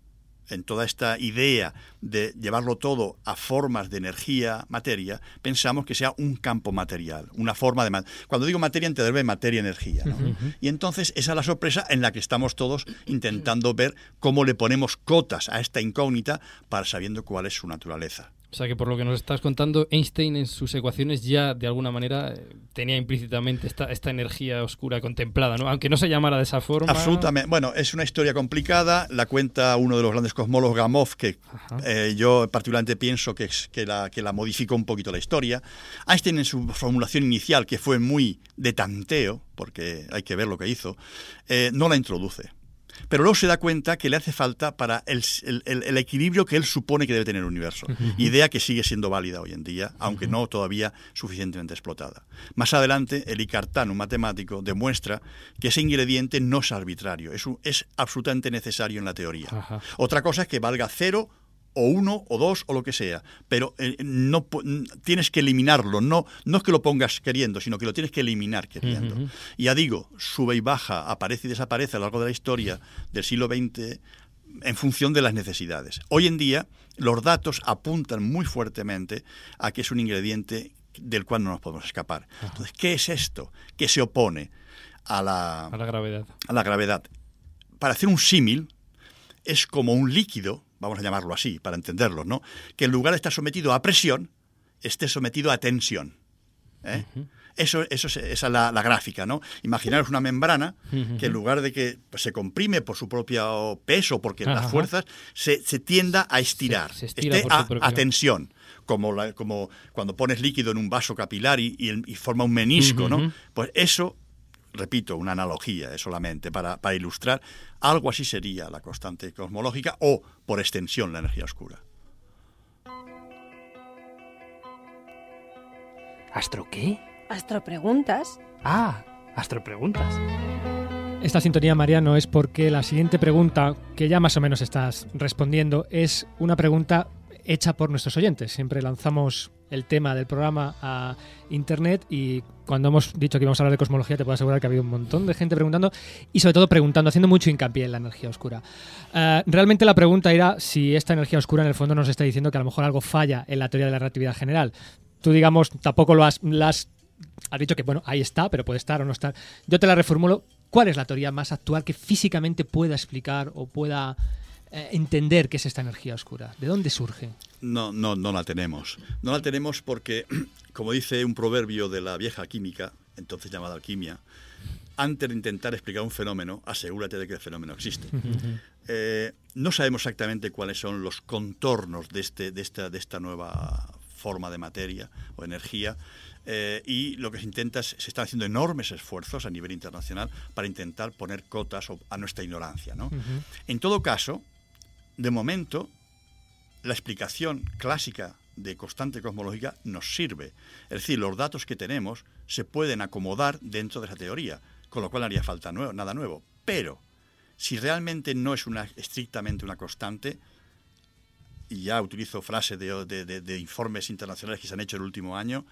en toda esta idea de llevarlo todo a formas de energía, materia, pensamos que sea un campo material, una forma de... Cuando digo materia, entenderme materia, energía. Y entonces esa es la sorpresa en la que estamos todos intentando ver cómo le ponemos cotas a esta incógnita para sabiendo cuál es su naturaleza. O sea que por lo que nos estás contando, Einstein en sus ecuaciones ya de alguna manera eh, tenía implícitamente esta, esta energía oscura contemplada, ¿no? Aunque no se llamara de esa forma. Absolutamente. Bueno, es una historia complicada. La cuenta uno de los grandes cosmólogos, Gamov, que eh, yo particularmente pienso que, es, que, la, que la modificó un poquito la historia. Einstein en su formulación inicial, que fue muy de tanteo, porque hay que ver lo que hizo, eh, no la introduce. Pero luego se da cuenta que le hace falta para el, el- el equilibrio que él supone que debe tener el universo. Idea que sigue siendo válida hoy en día, aunque no todavía suficientemente explotada. Más adelante, el Icartán, un matemático, demuestra que ese ingrediente no es arbitrario, es, un- es absolutamente necesario en la teoría. Otra cosa es que valga cero o uno o dos o lo que sea, pero eh, no tienes que eliminarlo, no, no es que lo pongas queriendo, sino que lo tienes que eliminar queriendo. Y ya digo, sube y baja, aparece y desaparece a lo largo de la historia del siglo XX en función de las necesidades. Hoy en día los datos apuntan muy fuertemente a que es un ingrediente del cual no nos podemos escapar. Entonces, ¿qué es esto que se opone a la, A la gravedad. a la gravedad? Para hacer un símil, es como un líquido, vamos a llamarlo así, para entenderlo, ¿no? Que en lugar de estar sometido a presión, esté sometido a tensión. ¿eh? Eso, eso es, esa es la, la gráfica, ¿no? Imaginaros una membrana que en lugar de que pues, se comprime por su propio peso, porque Ajá. las fuerzas, se, se tienda a estirar, Se- se estira esté a, propio- a tensión. Como, la- como cuando pones líquido en un vaso capilar y, y el- y forma un menisco, ¿no? Pues eso, repito, una analogía eh, solamente para, para ilustrar, algo así sería la constante cosmológica o, por extensión, la energía oscura. ¿Astro qué? Astropreguntas. Ah, astropreguntas. Esta sintonía, Mariano, es porque la siguiente pregunta, que ya más o menos estás respondiendo, es una pregunta hecha por nuestros oyentes. Siempre lanzamos el tema del programa a internet y cuando hemos dicho que íbamos a hablar de cosmología, te puedo asegurar que ha habido un montón de gente preguntando y sobre todo preguntando, haciendo mucho hincapié en la energía oscura. Eh, realmente la pregunta era si esta energía oscura en el fondo nos está diciendo que a lo mejor algo falla en la teoría de la relatividad general. Tú, digamos, tampoco lo has, has dicho que, bueno, ahí está, pero puede estar o no estar. Yo te la reformulo. ¿Cuál es la teoría más actual que físicamente pueda explicar o pueda eh, entender qué es esta energía oscura? ¿De dónde surge? No, no, no la tenemos. No la tenemos porque, [CLEARS THROAT] como dice un proverbio de la vieja química, entonces llamada alquimia, antes de intentar explicar un fenómeno, asegúrate de que el fenómeno existe. Eh, no sabemos exactamente cuáles son los contornos de, este, de, esta, de esta nueva forma de materia o energía eh, y lo que se intenta es, se están haciendo enormes esfuerzos a nivel internacional para intentar poner cotas a nuestra ignorancia. ¿no? En todo caso, de momento, la explicación clásica de constante cosmológica nos sirve. Es decir, los datos que tenemos se pueden acomodar dentro de esa teoría, con lo cual no haría falta nada nuevo. Pero, si realmente no es una, estrictamente una constante, y ya utilizo frases de- de informes internacionales que se han hecho el último año,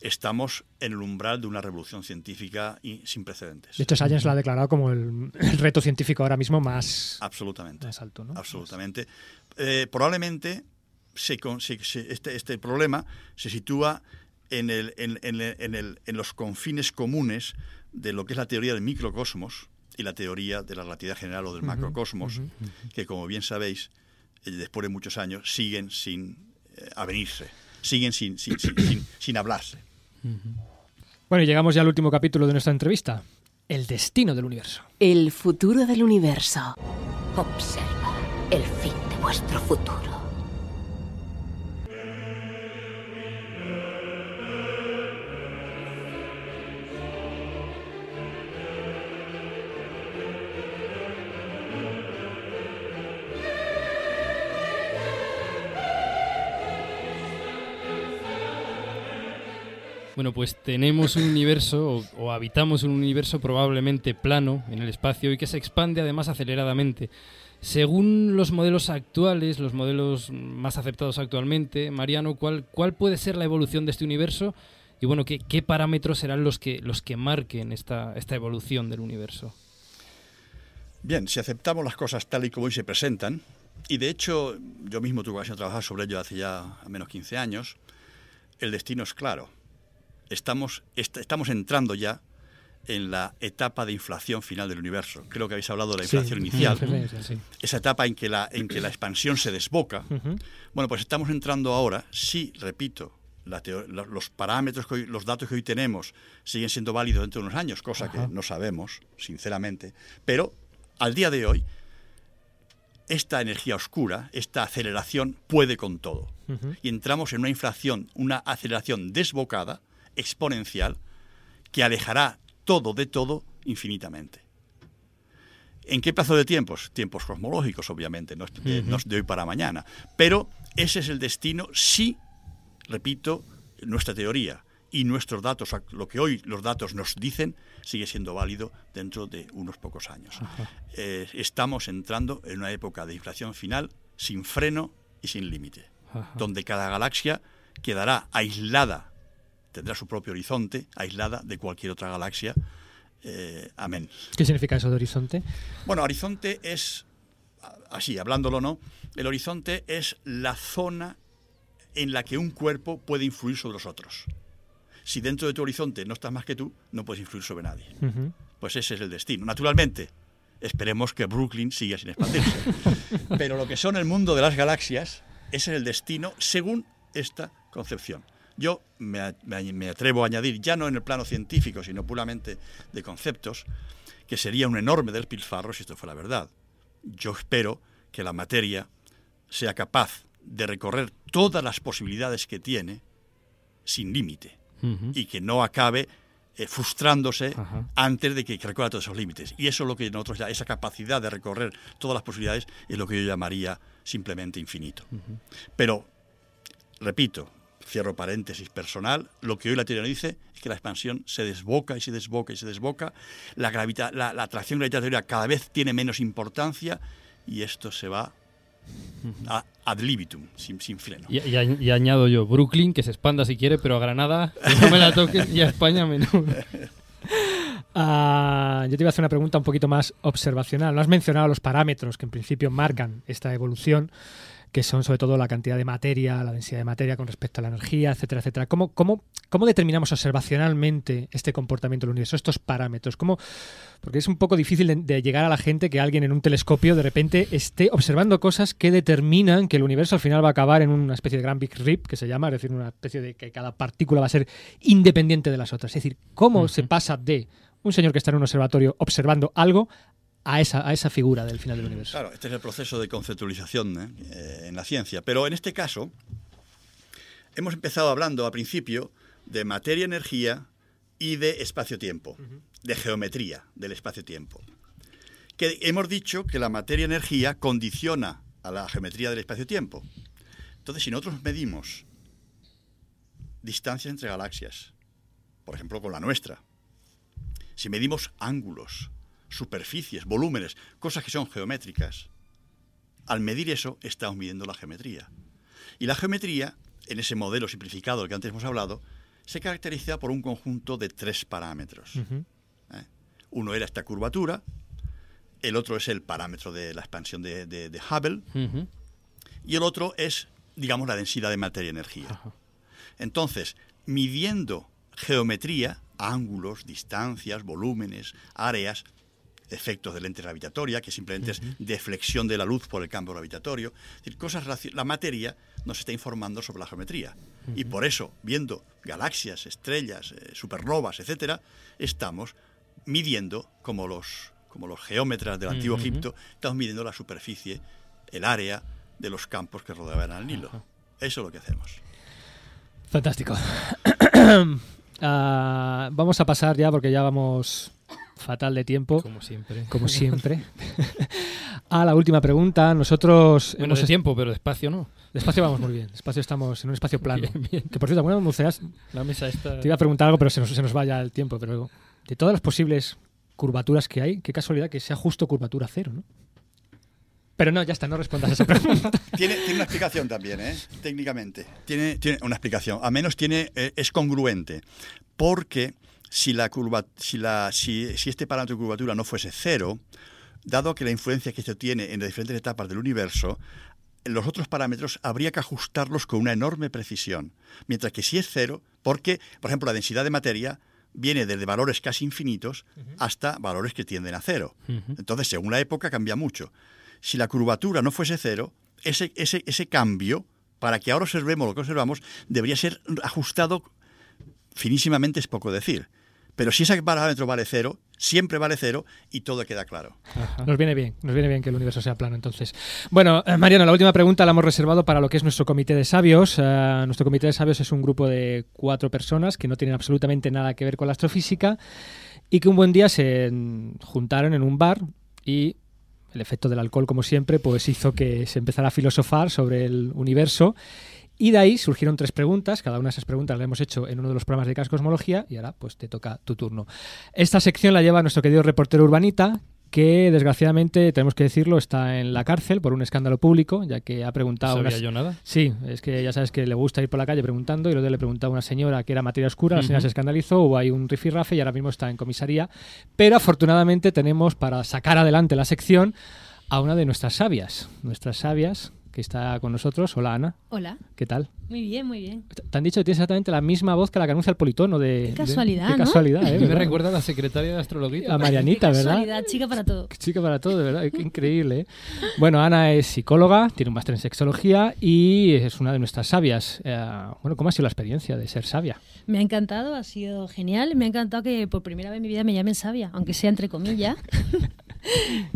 estamos en el umbral de una revolución científica y sin precedentes. De hecho, Science la ha declarado como el, el reto científico ahora mismo más, Absolutamente. más alto. ¿no? Absolutamente. Eh, probablemente se se- este, este problema se sitúa en, el- en- en el- en el- en los confines comunes de lo que es la teoría del microcosmos y la teoría de la relatividad general o del macrocosmos, que como bien sabéis, eh, después de muchos años siguen sin eh, avenirse, siguen sin, sin, sin- sin- sin hablarse. Bueno, y llegamos ya al último capítulo de nuestra entrevista. El destino del universo. El futuro del universo. Observa el fin de vuestro futuro. Bueno, pues tenemos un universo, o, o habitamos un universo probablemente plano en el espacio y que se expande además aceleradamente. Según los modelos actuales, los modelos más aceptados actualmente, Mariano, ¿cuál, cuál puede ser la evolución de este universo? Y bueno, ¿qué, parámetros serán los que, los que marquen esta, esta evolución del universo? Bien, si aceptamos las cosas tal y como hoy se presentan, y de hecho yo mismo tuve ocasión de trabajar sobre ello hace ya al menos 15 años, el destino es claro. Estamos, est- estamos entrando ya en la etapa de inflación final del universo. Creo que habéis hablado de la Sí, inflación inicial. sí. Esa etapa en que la, en que la expansión se desboca. Bueno, pues estamos entrando ahora, sí, repito, la los parámetros, que hoy- los datos que hoy tenemos siguen siendo válidos dentro de unos años, cosa que no sabemos, sinceramente, pero al día de hoy, esta energía oscura, esta aceleración puede con todo. Y entramos en una inflación, una aceleración desbocada, exponencial, que alejará todo de todo infinitamente. ¿En qué plazo de tiempos? Tiempos cosmológicos, obviamente, no es de, Ujú. no es de hoy para mañana. Pero ese es el destino si, repito, nuestra teoría y nuestros datos, lo que hoy los datos nos dicen, sigue siendo válido dentro de unos pocos años. Eh, estamos entrando en una época de inflación final sin freno y sin límite, donde cada galaxia quedará aislada, tendrá su propio horizonte, aislada de cualquier otra galaxia. Eh, amén. ¿Qué significa eso de horizonte? Bueno, horizonte es, así, hablándolo no, el horizonte es la zona en la que un cuerpo puede influir sobre los otros. Si dentro de tu horizonte no estás más que tú, no puedes influir sobre nadie. Pues ese es el destino. Naturalmente, esperemos que Brooklyn siga sin expandirse. [LAUGHS] Pero lo que son el mundo de las galaxias, ese es el destino según esta concepción. Yo me, atrevo a añadir, ya no en el plano científico, sino puramente de conceptos, que sería un enorme despilfarro si esto fuera verdad. Yo espero que la materia sea capaz de recorrer todas las posibilidades que tiene sin límite y que no acabe eh, frustrándose Ajá. antes de que, recorra todos esos límites. Y eso es lo que nosotros ya, esa capacidad de recorrer todas las posibilidades es lo que yo llamaría simplemente infinito. Pero, repito, cierro paréntesis personal, lo que hoy la teoría nos dice es que la expansión se desboca y se desboca y se desboca, la, gravita- la, la atracción gravitatoria cada vez tiene menos importancia y esto se va a- ad libitum, sin, sin freno. Y, y y añado yo, Brooklyn, que se expanda si quiere, pero a Granada que no me la toques y a España menos. [LAUGHS] Ah, yo te iba a hacer una pregunta un poquito más observacional. No has mencionado los parámetros que en principio marcan esta evolución, que son sobre todo la cantidad de materia, la densidad de materia con respecto a la energía, etcétera, etcétera. ¿Cómo, cómo, cómo determinamos observacionalmente este comportamiento del universo, estos parámetros? ¿Cómo, porque es un poco difícil de, de llegar a la gente que alguien en un telescopio de repente esté observando cosas que determinan que el universo al final va a acabar en una especie de gran Big Rip, que se llama, es decir, una especie de que cada partícula va a ser independiente de las otras. Es decir, ¿cómo se pasa de un señor que está en un observatorio observando algo a esa, a esa figura del final del universo? Claro, este es el proceso de conceptualización ¿eh? Eh, en la ciencia. Pero en este caso, hemos empezado hablando al principio de materia-energía y de espacio-tiempo, de geometría del espacio-tiempo. Que hemos dicho que la materia-energía condiciona a la geometría del espacio-tiempo. Entonces, si nosotros medimos distancias entre galaxias, por ejemplo con la nuestra, si medimos ángulos, superficies, volúmenes, cosas que son geométricas, al medir eso estamos midiendo la geometría. Y la geometría, en ese modelo simplificado del que antes hemos hablado, se caracteriza por un conjunto de tres parámetros. ¿eh? Uno era esta curvatura, el otro es el parámetro de la expansión de, de- de Hubble, y el otro es, digamos, la densidad de materia-energía. Entonces, midiendo geometría, ángulos, distancias, volúmenes, áreas, efectos de lente gravitatoria, que simplemente es deflexión de la luz por el campo gravitatorio, es decir, cosas la materia nos está informando sobre la geometría. Y por eso, viendo galaxias, estrellas, eh, supernovas, etcétera, estamos midiendo como los como los geómetras del antiguo. Egipto, estamos midiendo la superficie, el área de los campos que rodeaban al Nilo. Eso es lo que hacemos. Fantástico. [COUGHS] Ah, vamos a pasar ya, porque ya vamos fatal de tiempo. Como siempre. Como siempre. [LAUGHS] [LAUGHS] a la última pregunta. Nosotros. Bueno, hemos de tiempo, pero despacio no. Despacio vamos muy bien. Despacio estamos en un espacio plano. Bien, bien. Que por cierto, bueno, Muceas, La mesa está... te iba a preguntar algo, pero se nos, se nos vaya el tiempo. Pero de todas las posibles curvaturas que hay, qué casualidad que sea justo curvatura cero, ¿no? Pero no, ya está, no respondas a esa pregunta. [LAUGHS] Tiene, tiene una explicación también, ¿eh? técnicamente. Tiene, tiene una explicación. Al menos tiene, eh, es congruente. Porque si, la curva, si, la, si, si este parámetro de curvatura no fuese cero, dado que la influencia que esto tiene en las diferentes etapas del universo, los otros parámetros habría que ajustarlos con una enorme precisión. Mientras que si es cero, porque, por ejemplo, la densidad de materia viene desde valores casi infinitos hasta valores que tienden a cero. Entonces, según la época, cambia mucho. Si la curvatura no fuese cero, ese, ese, ese cambio, para que ahora observemos lo que observamos, debería ser ajustado finísimamente, es poco decir. Pero si ese parámetro vale cero, siempre vale cero y todo queda claro. Nos viene bien, nos viene bien que el universo sea plano entonces. Bueno, eh, Mariano, la última pregunta la hemos reservado para lo que es nuestro comité de sabios. Eh, nuestro comité de sabios es un grupo de cuatro personas que no tienen absolutamente nada que ver con la astrofísica y que un buen día se juntaron en un bar y el efecto del alcohol, como siempre, pues hizo que se empezara a filosofar sobre el universo y de ahí surgieron tres preguntas, cada una de esas preguntas las hemos hecho en uno de los programas de Cascosmología y ahora pues te toca tu turno. Esta sección la lleva nuestro querido reportero urbanita, que desgraciadamente, tenemos que decirlo, está en la cárcel por un escándalo público, ya que ha preguntado... ¿Sabía unas- yo nada? Sí, es que ya sabes que le gusta ir por la calle preguntando y luego le preguntaba a una señora que era materia oscura, la señora se escandalizó, hubo ahí un rifirrafe y ahora mismo está en comisaría, pero afortunadamente tenemos para sacar adelante la sección a una de nuestras sabias, nuestras sabias que está con nosotros. Hola Ana, Hola. ¿qué tal? Muy bien, muy bien. Te han dicho que tienes exactamente la misma voz que la que anuncia el politono de... Qué de- casualidad, qué ¿no? casualidad, ¿eh? Me recuerda a la secretaria de astrología. A Marianita, ¿verdad? Casualidad, chica para todo. Chica para todo, de verdad, qué increíble. ¿eh? Bueno, Ana es psicóloga, tiene un máster en sexología y es una de nuestras sabias. Eh, bueno, ¿cómo ha sido la experiencia de ser sabia? Me ha encantado, ha sido genial. Me ha encantado que por primera vez en mi vida me llamen sabia, aunque sea entre comillas. [LAUGHS]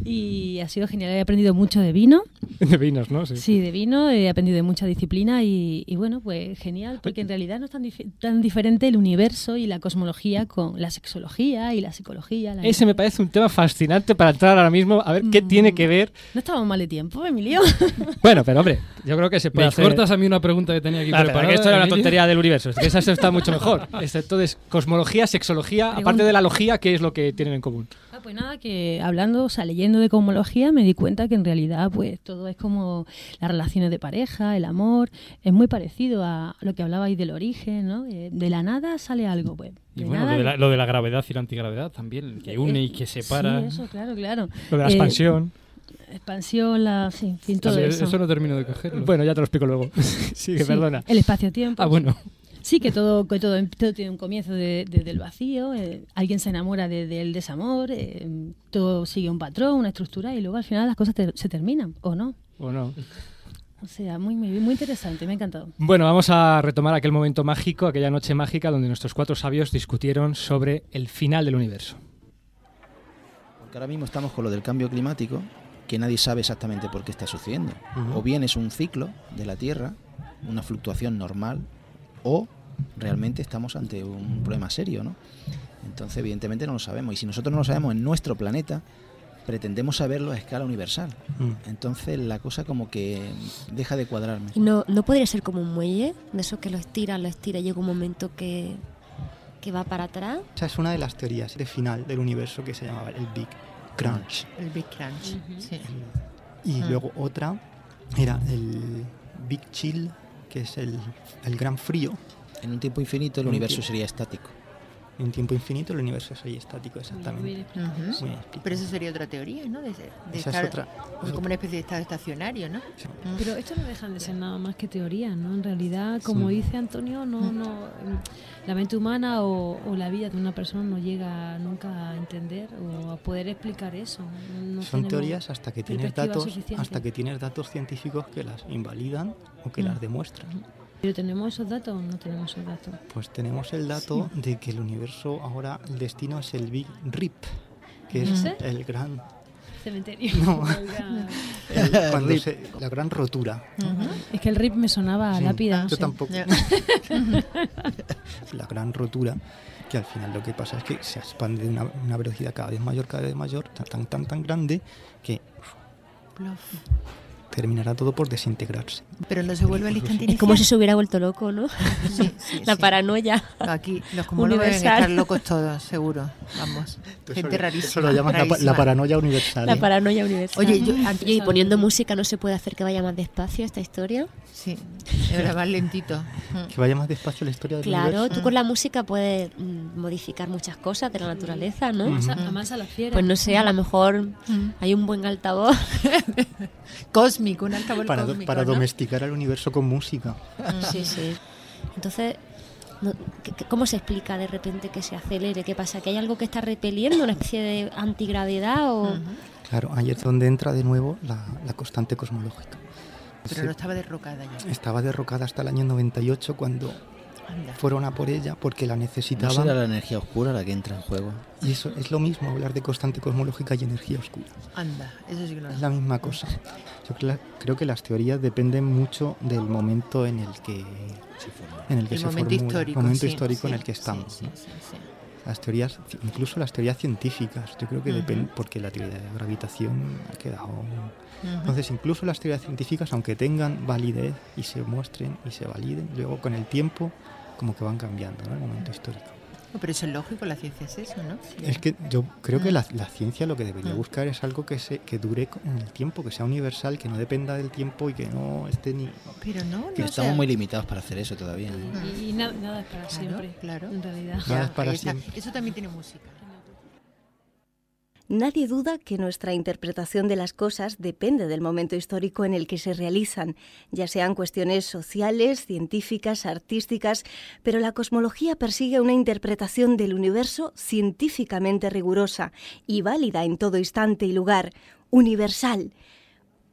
y ha sido genial. He aprendido mucho de vino. [LAUGHS] De vinos, ¿no? Sí, de vino. He aprendido de mucha disciplina y, y bueno, pues genial, porque en realidad no es tan, dif- tan diferente el universo y la cosmología con la sexología y la psicología. la- Ese me parece un tema fascinante para entrar ahora mismo a ver qué tiene que ver. No estábamos mal de tiempo, Emilio. [LAUGHS] Bueno, pero hombre, yo creo que se puede Me hacer... cortas a mí una pregunta que tenía aquí pero preparada. que esto era una tontería del universo. es que esa está mucho mejor. Entonces, cosmología, sexología, aparte de la logía, ¿qué es lo que tienen en común? Ah, pues nada, que hablando, o sea, leyendo de cosmología me di cuenta que en realidad pues todo es como las relaciones de pareja, el amor, es muy parecido a lo que hablabais del origen, ¿no? Eh, De la nada sale algo, pues. Y bueno, nada- lo de, la, lo de la gravedad y la antigravedad también, que une y que separa. Sí, eso, claro, claro. Lo de la Eh, expansión. expansión, la, sí, en fin, todo Sí, eso. eso no termino de cogerlo. Bueno, ya te lo explico luego. [LAUGHS] Sigue, Sí, perdona. El espacio-tiempo. Ah, bueno. Sí, que todo, que todo, todo tiene un comienzo de- desde el vacío, eh, alguien se enamora de- del desamor, eh, todo sigue un patrón, una estructura y luego al final las cosas te- se terminan, ¿o no? ¿O no? O sea, muy, muy, muy interesante, me ha encantado. Bueno, vamos a retomar aquel momento mágico, aquella noche mágica donde nuestros cuatro sabios discutieron sobre el final del universo. Porque ahora mismo estamos con lo del cambio climático, que nadie sabe exactamente por qué está sucediendo. Ujú. O bien es un ciclo de la Tierra, una fluctuación normal, o realmente estamos ante un problema serio, ¿no? Entonces, evidentemente no lo sabemos. Y si nosotros no lo sabemos en nuestro planeta, pretendemos saberlo a escala universal. Mm. Entonces la cosa como que deja de cuadrarme. ¿Y no, no podría ser como un muelle? De esos que lo estira, lo estira y llega un momento que, que va para atrás. Esa es una de las teorías de final del universo que se llamaba el Big Crunch. El Big Crunch. sí. Y Mm. luego otra era el Big Chill, que es el, el gran frío. En un tiempo infinito el un universo tiempo- sería estático. En un tiempo infinito el universo sería estático, exactamente. Muy bien explicado. Pero eso sería otra teoría, ¿no? De, de Esa es otra- como- como una especie de estado estacionario, ¿no? Pero esto no dejan de ser nada más que teorías, ¿no? En realidad, como Sí. dice Antonio, no, no, la mente humana o, o la vida de una persona no llega nunca a entender o a poder explicar eso. No Son teorías hasta que tienes datos, suficiente. hasta que tienes datos científicos que las invalidan o que las demuestran. Pero tenemos esos datos o no tenemos esos datos. Pues tenemos el dato de que el universo ahora el destino es el Big Rip, que es el gran Cementerio. [LAUGHS] No. [LAUGHS] [LAUGHS] El cuando se- la gran rotura. Es que el RIP me sonaba a Sí, lápida. yo tampoco. la gran rotura, que al final lo que pasa es que se expande de una, una velocidad cada vez mayor, cada vez mayor, tan tan tan, tan grande que terminará todo por desintegrarse. Pero no se vuelve al instante Es como si se hubiera vuelto loco, ¿no? Sí, sí, [LAUGHS] La sí. paranoia. No, aquí los cosmólogos deben Universal. estar locos todos, seguro. Vamos. Gente rarísima. Eso lo llaman la, la paranoia universal. La ¿eh? paranoia universal. Oye, yo- Oye, y poniendo música no se puede hacer que vaya más despacio esta historia. Sí, era más lentito. Que vaya más despacio la historia del Claro, universo. tú con la música puedes mm, modificar muchas cosas de la naturaleza, ¿no? Amasa- amasa la fiera. Pues no sé, a lo mejor hay un buen altavoz. [LAUGHS] Cósmico, un altavoz para, cósmico, para ¿no? domesticar al universo con música. Sí, sí. Entonces, ¿Cómo se explica de repente que se acelere? ¿Qué pasa? ¿Que hay algo que está repeliendo, una especie de antigravedad o...? Claro, ahí es donde entra de nuevo la, la constante cosmológica. Pero Se- no estaba derrocada ya. Estaba derrocada hasta el año 98 cuando Anda. fueron a por ella porque la ¿No necesitaban. será la energía oscura la que entra en juego? Y eso es lo mismo, hablar de constante cosmológica y energía oscura. Anda, eso sí que no lo Es la misma cosa. Yo cre- creo que las teorías dependen mucho del momento en el que, en el que El se momento formula, histórico, momento sí, histórico en el que estamos. sí, ¿no? sí, sí. Las teorías, incluso las teorías científicas, yo creo que Ujú. dependen porque la teoría de gravitación ha quedado. Entonces, incluso las teorías científicas, aunque tengan validez y se muestren y se validen, luego con el tiempo como que van cambiando, ¿no? El momento histórico. Pero eso es lógico, la ciencia es eso, ¿no? Es que yo creo que Mm. la, la ciencia lo que debería Mm. buscar es algo que se que dure con el tiempo, que sea universal, que no dependa del tiempo y que no esté ni. Pero no, Que no estamos muy limitados para hacer eso todavía. ¿eh? Y, y na- nada es para Claro, siempre, claro. en realidad. Nada es para siempre. Eso también tiene música. Nadie duda que nuestra interpretación de las cosas depende del momento histórico en el que se realizan, ya sean cuestiones sociales, científicas, artísticas, pero la cosmología persigue una interpretación del universo científicamente rigurosa y válida en todo instante y lugar, universal.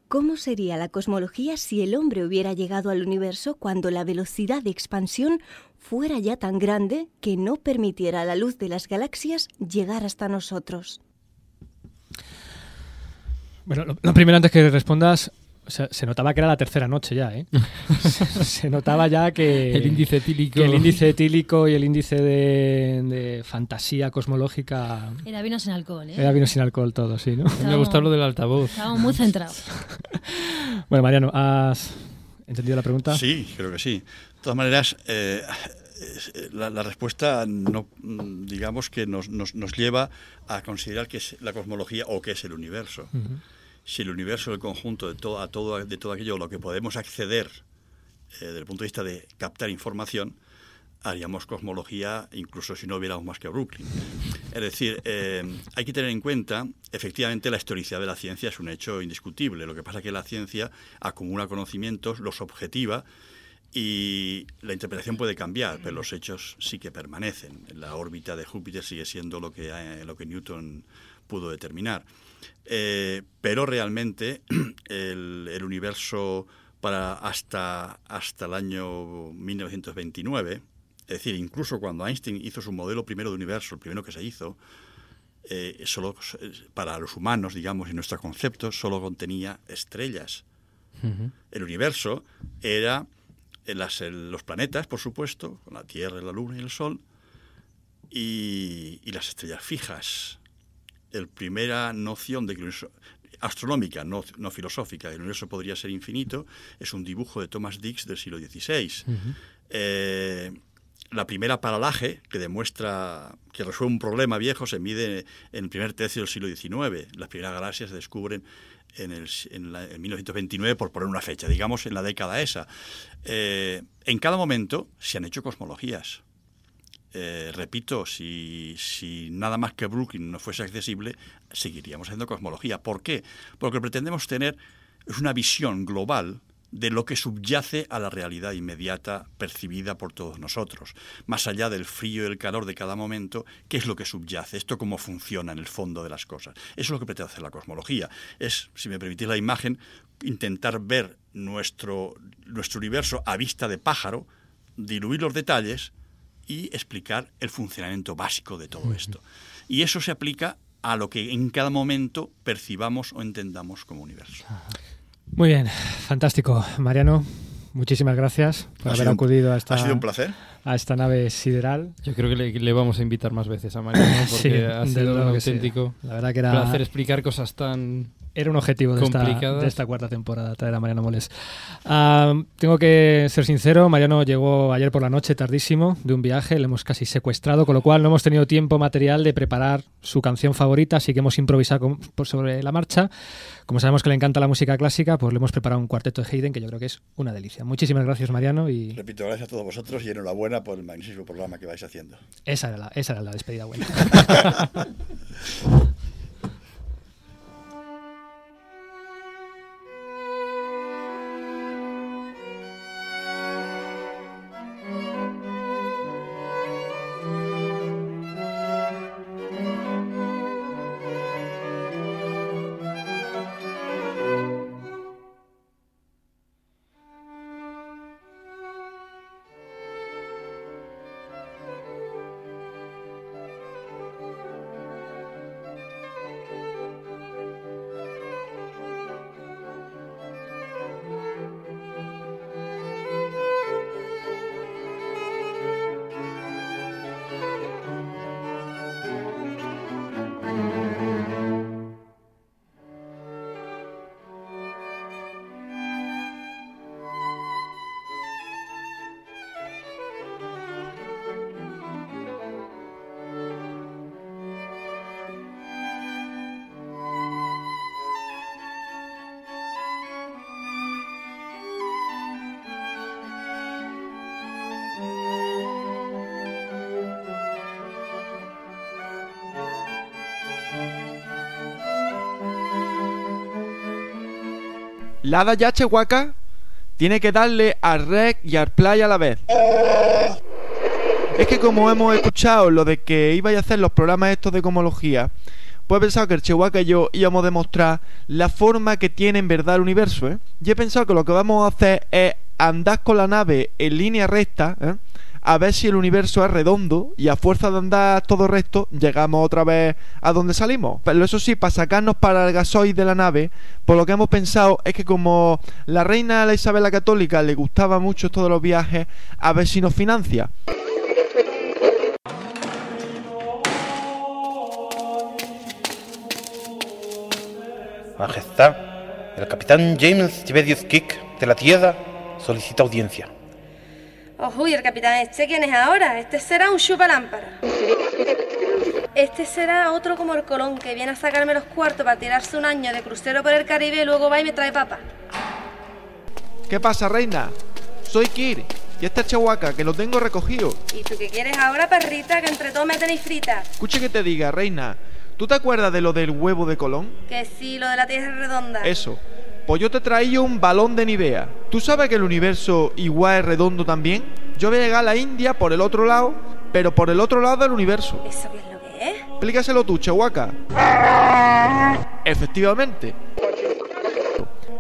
¿Cómo sería la cosmología si el hombre hubiera llegado al universo cuando la velocidad de expansión fuera ya tan grande que no permitiera a la luz de las galaxias llegar hasta nosotros? Bueno, lo, lo primero antes que respondas, o sea, se notaba que era la tercera noche ya, ¿eh? [LAUGHS] se notaba ya que El índice etílico. el índice etílico y el índice de, de fantasía cosmológica Era vino sin alcohol, ¿eh? era vino sin alcohol todo, sí, ¿no? Mí me ha gustado lo del altavoz. Estábamos muy centrados. [LAUGHS] Bueno, Mariano, ¿has entendido la pregunta? Sí, creo que sí. De todas maneras, eh, eh, la, la respuesta no, digamos que nos, nos, nos lleva a considerar que es la cosmología o que es el universo. Ujú. Si el universo el conjunto de todo, a todo, de todo aquello a lo que podemos acceder eh, desde el punto de vista de captar información, haríamos cosmología incluso si no hubiéramos más que Brooklyn. Es decir, eh, hay que tener en cuenta, efectivamente, la historicidad de la ciencia es un hecho indiscutible. Lo que pasa es que la ciencia acumula conocimientos, los objetiva y la interpretación puede cambiar, pero los hechos sí que permanecen. La órbita de Júpiter sigue siendo lo que, eh, lo que Newton pudo determinar. Eh, pero realmente [CLEARS THROAT] el, el universo para hasta, hasta el año 1929, es decir, incluso cuando Einstein hizo su modelo primero de universo, el primero que se hizo, eh, solo eh, para los humanos, digamos, y nuestro concepto, solo contenía estrellas. El universo era las- los planetas, por supuesto, con la Tierra, la Luna y el Sol, y, y las estrellas fijas. La primera noción de que el universo, astronómica, no, no filosófica, el universo podría ser infinito, es un dibujo de Thomas Dix del siglo XVI. Eh, la primera paralaje, que demuestra que resuelve un problema viejo, se mide en el primer tercio del siglo XIX. Las primeras galaxias se descubren en, el, en, la- en 1929, por poner una fecha, digamos en la década esa. Eh, en cada momento se han hecho cosmologías. Eh, repito, si, si nada más que Brooklyn no fuese accesible, seguiríamos haciendo cosmología. ¿Por qué? Porque pretendemos tener es una visión global de lo que subyace a la realidad inmediata percibida por todos nosotros. Más allá del frío y el calor de cada momento, ¿qué es lo que subyace? Esto cómo funciona en el fondo de las cosas. Eso es lo que pretende hacer la cosmología. Es, si me permitís la imagen, intentar ver nuestro, nuestro universo a vista de pájaro, diluir los detalles y explicar el funcionamiento básico de todo esto. Y eso se aplica a lo que en cada momento percibamos o entendamos como universo. Muy bien, fantástico. Mariano, muchísimas gracias por Ha haber un- acudido a esta, ha sido un placer. a esta nave sideral. Yo creo que le, vamos a invitar más veces a Mariano [COUGHS] porque Sí, ha sido un que sí. auténtico La verdad que era- placer explicar cosas tan Era un objetivo de esta, de esta cuarta temporada, traer a Mariano Moles. Ah, tengo que ser sincero, Mariano llegó ayer por la noche tardísimo de un viaje, le hemos casi secuestrado, con lo cual no hemos tenido tiempo material de preparar su canción favorita, así que hemos improvisado con- por sobre la marcha. Como sabemos que le encanta la música clásica, pues le hemos preparado un cuarteto de Haydn que yo creo que es una delicia. Muchísimas gracias, Mariano, y Repito, gracias a todos vosotros y enhorabuena por el magnífico programa que vais haciendo. esa era la, esa era la despedida buena. [LAUGHS] Lada ya, Chihuahua. Tiene que darle al rec y al play a la vez. Es que como hemos escuchado lo de que ibais a hacer los programas estos de comología, pues he pensado que el Chihuahua y yo íbamos a demostrar la forma que tiene en verdad el universo, ¿eh? Y he pensado que lo que vamos a hacer es andar con la nave en línea recta, ¿eh? A ver si el universo es redondo y a fuerza de andar todo recto llegamos otra vez a donde salimos. Pero eso sí, para sacarnos para el gasoil de la nave, por lo que hemos pensado es que como la reina la Isabel la Católica le gustaba mucho todos los viajes, a ver si nos financia. Majestad, el capitán James Tiberius Kick de la Tierra solicita audiencia. Ojo, ¿y el capitán este quién es ahora? Este será un chupalámpara. Este será otro como el Colón que viene a sacarme los cuartos para tirarse un año de crucero por el Caribe y luego va y me trae papa. ¿Qué pasa, reina? Soy Kir y este es Chihuahua, que lo tengo recogido. ¿Y tú qué quieres ahora, perrita? Que entre todos me tenéis frita. Escuche que te diga, reina. ¿Tú te acuerdas de lo del huevo de Colón? Que sí, lo de la tierra redonda. Eso. Pues yo te traía un balón de Nivea. ¿Tú sabes que el universo igual es redondo también? Yo voy a llegar a la India por el otro lado, pero por el otro lado del universo. ¿Eso qué es lo que es? Explícaselo tú, Chihuahua. Efectivamente.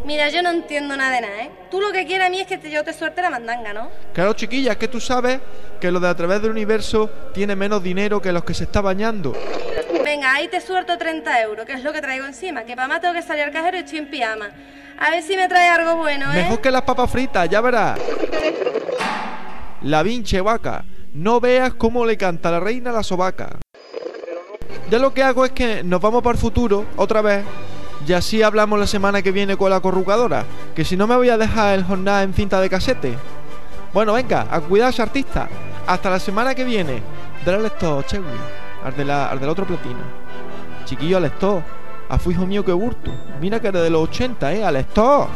Mira, yo no entiendo nada de nada, ¿eh? Tú lo que quieres a mí es que te- yo te suelte la mandanga, ¿no? Claro, chiquilla, es que tú sabes que lo de a través del universo tiene menos dinero que los que se está bañando. Venga, ahí te suelto 30 euros, que es lo que traigo encima, que para más tengo que salir al cajero y estoy en pijama. A ver si me trae algo bueno, ¿eh? Mejor que las papas fritas, ya verás. La vinche vaca. No veas cómo le canta la reina a la sobaca. Ya lo que hago es que nos vamos para el futuro, otra vez. Y así hablamos la semana que viene con la corrugadora. Que si no me voy a dejar el jornal en cinta de casete. Bueno, venga, a cuidarse artista. Hasta la semana que viene. Dale al esto, Chewy. Al, de la, al del otro platino. Chiquillo, al esto. A hijo mío que burto. Mira que era de los 80, eh, al esto.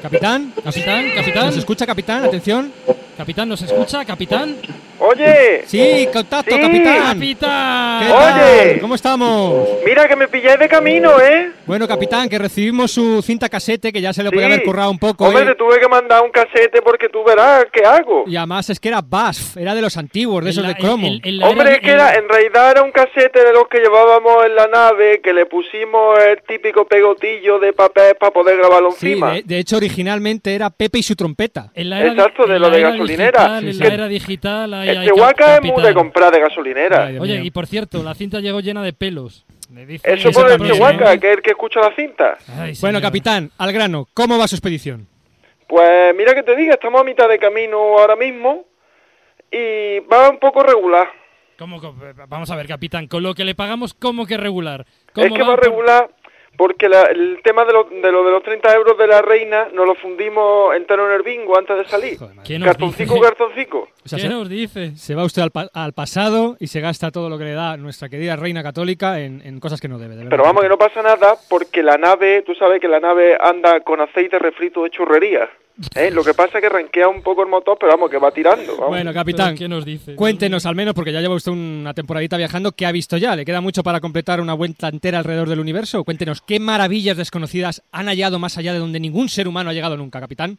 Capitán, Capitán, capitán. ¿Nos escucha, capitán? Atención. Capitán, ¿nos escucha, capitán? Oye. Sí, contacto, Sí. capitán. Capitán. ¿Qué tal? Oye. ¿Cómo estamos? Mira que me pilláis de camino, ¿eh? Bueno, capitán, que recibimos su cinta casete, que ya se le Sí. podía haber currado un poco. Hombre, ¿eh? te tuve que mandar un casete porque tú verás qué hago. Y además es que era BASF, era de los antiguos, de esos de cromo. Hombre, es que era, en realidad era un casete de los que llevábamos en la nave, que le pusimos el típico pegotillo de papel para poder grabarlo Sí, encima. de, de hecho originalmente era Pepe y su trompeta. En la era Exacto, de en lo la de era gasolinera. digital, en Que- la era digital, hay Chihuahua cap- es muy de comprar de gasolinera. Oye, y por cierto, la cinta llegó llena de pelos. Me dice Eso que por el Chihuahua, que es el que escucha la cinta. Ay, Bueno, capitán, al grano, ¿cómo va su expedición? Pues mira que te diga, estamos a mitad de camino ahora mismo y va un poco regular. ¿Cómo vamos a ver, capitán, con lo que le pagamos, ¿cómo que regular? Es ¿Cómo que va por- regular porque la- el tema de, lo, de lo de los 30 euros de la reina nos lo fundimos entero en el bingo antes de salir. ¿Qué nos Cartoncico, dice? cartoncico. O sea, ¿Qué se, nos dice? se va usted al, pa- al pasado y se gasta todo lo que le da nuestra querida reina católica en, en cosas que no debe. de. Pero vamos, que no pasa nada porque la nave, tú sabes que la nave anda con aceite refrito de churrería. ¿Eh? Lo que pasa es que ranquea un poco el motor, pero vamos, que va tirando. vamos. Bueno, capitán, ¿Qué nos dice? cuéntenos al menos, porque ya lleva usted una temporadita viajando, ¿qué ha visto ya? ¿Le queda mucho para completar una vuelta entera alrededor del universo? Cuéntenos, ¿qué maravillas desconocidas han hallado más allá de donde ningún ser humano ha llegado nunca, capitán?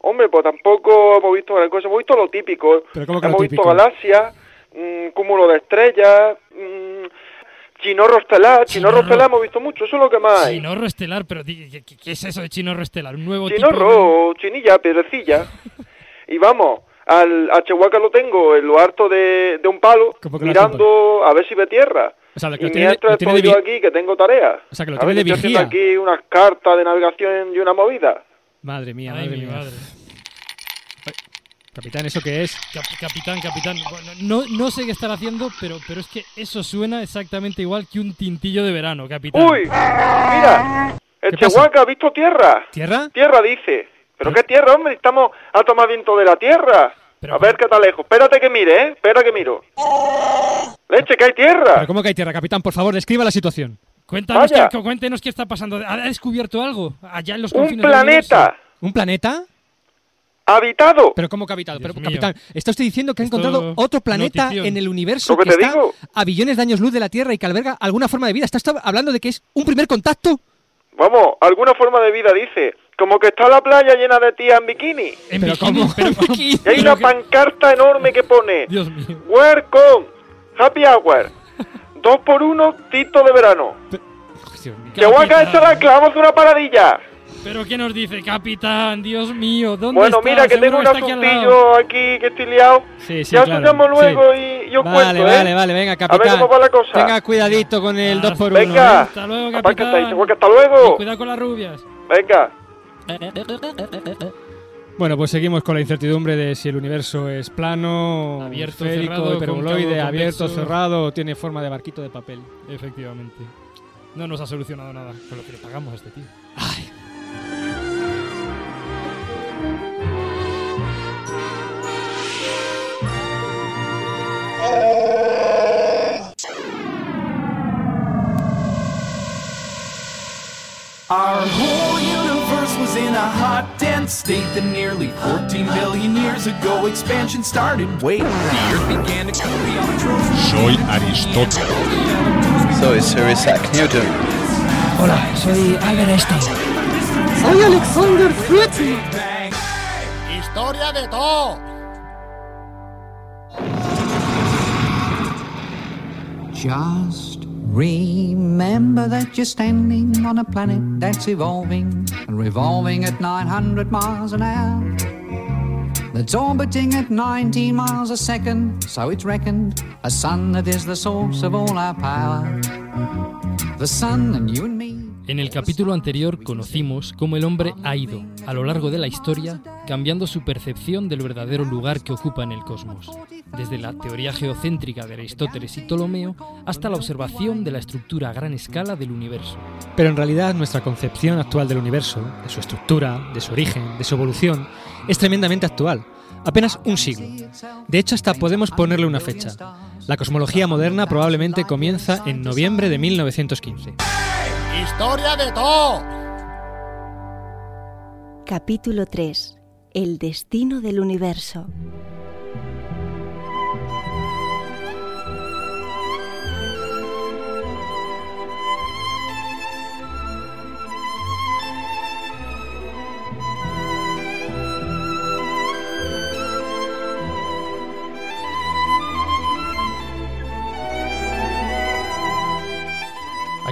Hombre, pues tampoco hemos visto gran cosa, hemos visto lo típico. Pero ¿cómo que lo hemos típico? visto galaxias, mm, cúmulo de estrellas, mm, chinorro estelar, chinorro Chinorro. estelar hemos visto mucho, eso es lo que más hay. Chinorro estelar, pero ¿qué, qué- qué es eso de chinorro estelar? ¿Un nuevo tipo Chinorro, chinilla, piedrecilla. [LAUGHS] y vamos, al, a Chihuahua lo tengo en lo harto de, de un palo, ¿Cómo que lo mirando a ver si ve tierra. O sea, lo que y lo tiene- mientras lo tiene de estoy yo aquí, que tengo tareas. O sea, que lo tiene de estoy aquí unas cartas de navegación y una movida. Madre mía, madre mi mía. madre. Capitán, ¿eso qué es? Cap- capitán, capitán. Bueno, no, no sé qué estar haciendo, pero, pero es que eso suena exactamente igual que un tintillo de verano, capitán. ¡Uy! Mira, el. Chihuahua ha visto tierra. ¿Tierra? Tierra dice. ¿Pero qué tierra, hombre? Estamos a tomar viento de la tierra. a ver qué está lejos. Espérate que mire, ¿eh? Espera que miro. Leche, que hay tierra. ¿Pero cómo que hay tierra, capitán? Por favor, describa la situación. Cuéntanos qué, cuéntenos qué está pasando. ¿Ha descubierto algo allá en los Un confines del planeta. ¿Un planeta? Habitado. Pero ¿cómo que habitado? Pero, capitán, está usted diciendo que ha encontrado otro planeta notición. en el universo que te está digo. a billones de años luz de la Tierra y que alberga alguna forma de vida. ¿Está usted hablando de que es un primer contacto? Vamos, alguna forma de vida dice. Como que está la playa llena de tías en bikini. En ¿Pero bikini, cómo? pero- [LAUGHS] Y hay una pancarta enorme que pone Dios mío. Welcome, Happy Hour. Dos por uno, tito de verano. Dios mío. Que voy a caer Capitán. chaval, que vamos a hacer una paradilla. Pero ¿qué nos dice, capitán? Dios mío, ¿dónde Bueno, está? mira, que Seguro tengo un está aquí asuntillo aquí que estoy liado. Sí, sí, ya claro. luego sí. y, y os Vale, cuento, vale, ¿eh? vale, venga, A ver capitán. cómo va la cosa. Tenga cuidadito con el Ah, 2 por 1 Venga. Hasta luego, capitán. que hasta luego. Y cuidado con las rubias. Venga. Bueno, pues seguimos con la incertidumbre de si el universo es plano, Abierto, esférico, cerrado, hiperboloide, abierto, convexo. cerrado o tiene forma de barquito de papel. Efectivamente. No nos ha solucionado nada con lo que le pagamos a este tío. Our whole universe was in a hot, dense state that nearly 14 billion years ago expansion started. Wait, the Earth began to cool beyond the Trojan. Soy Aristóteles. Soy Sir Isaac Newton. Hola, soy Albert Einstein. Soy Alexander Fritz. Historia de todo. Just remember that you're standing on a planet that's evolving and revolving at 900 miles an hour. That's orbiting at 19 miles a second, so it's reckoned a sun that is the source of all our power. The sun and you and me. En el capítulo anterior conocimos cómo el hombre ha ido, a lo largo de la historia, cambiando su percepción del verdadero lugar que ocupa en el cosmos, desde la teoría geocéntrica de Aristóteles y Ptolomeo hasta la observación de la estructura a gran escala del universo. Pero en realidad nuestra concepción actual del universo, de su estructura, de su origen, de su evolución, es tremendamente actual. Apenas un siglo. De hecho, hasta podemos ponerle una fecha. La cosmología moderna probablemente comienza en noviembre de 1915. Historia de todo. Capítulo 3. El destino del universo.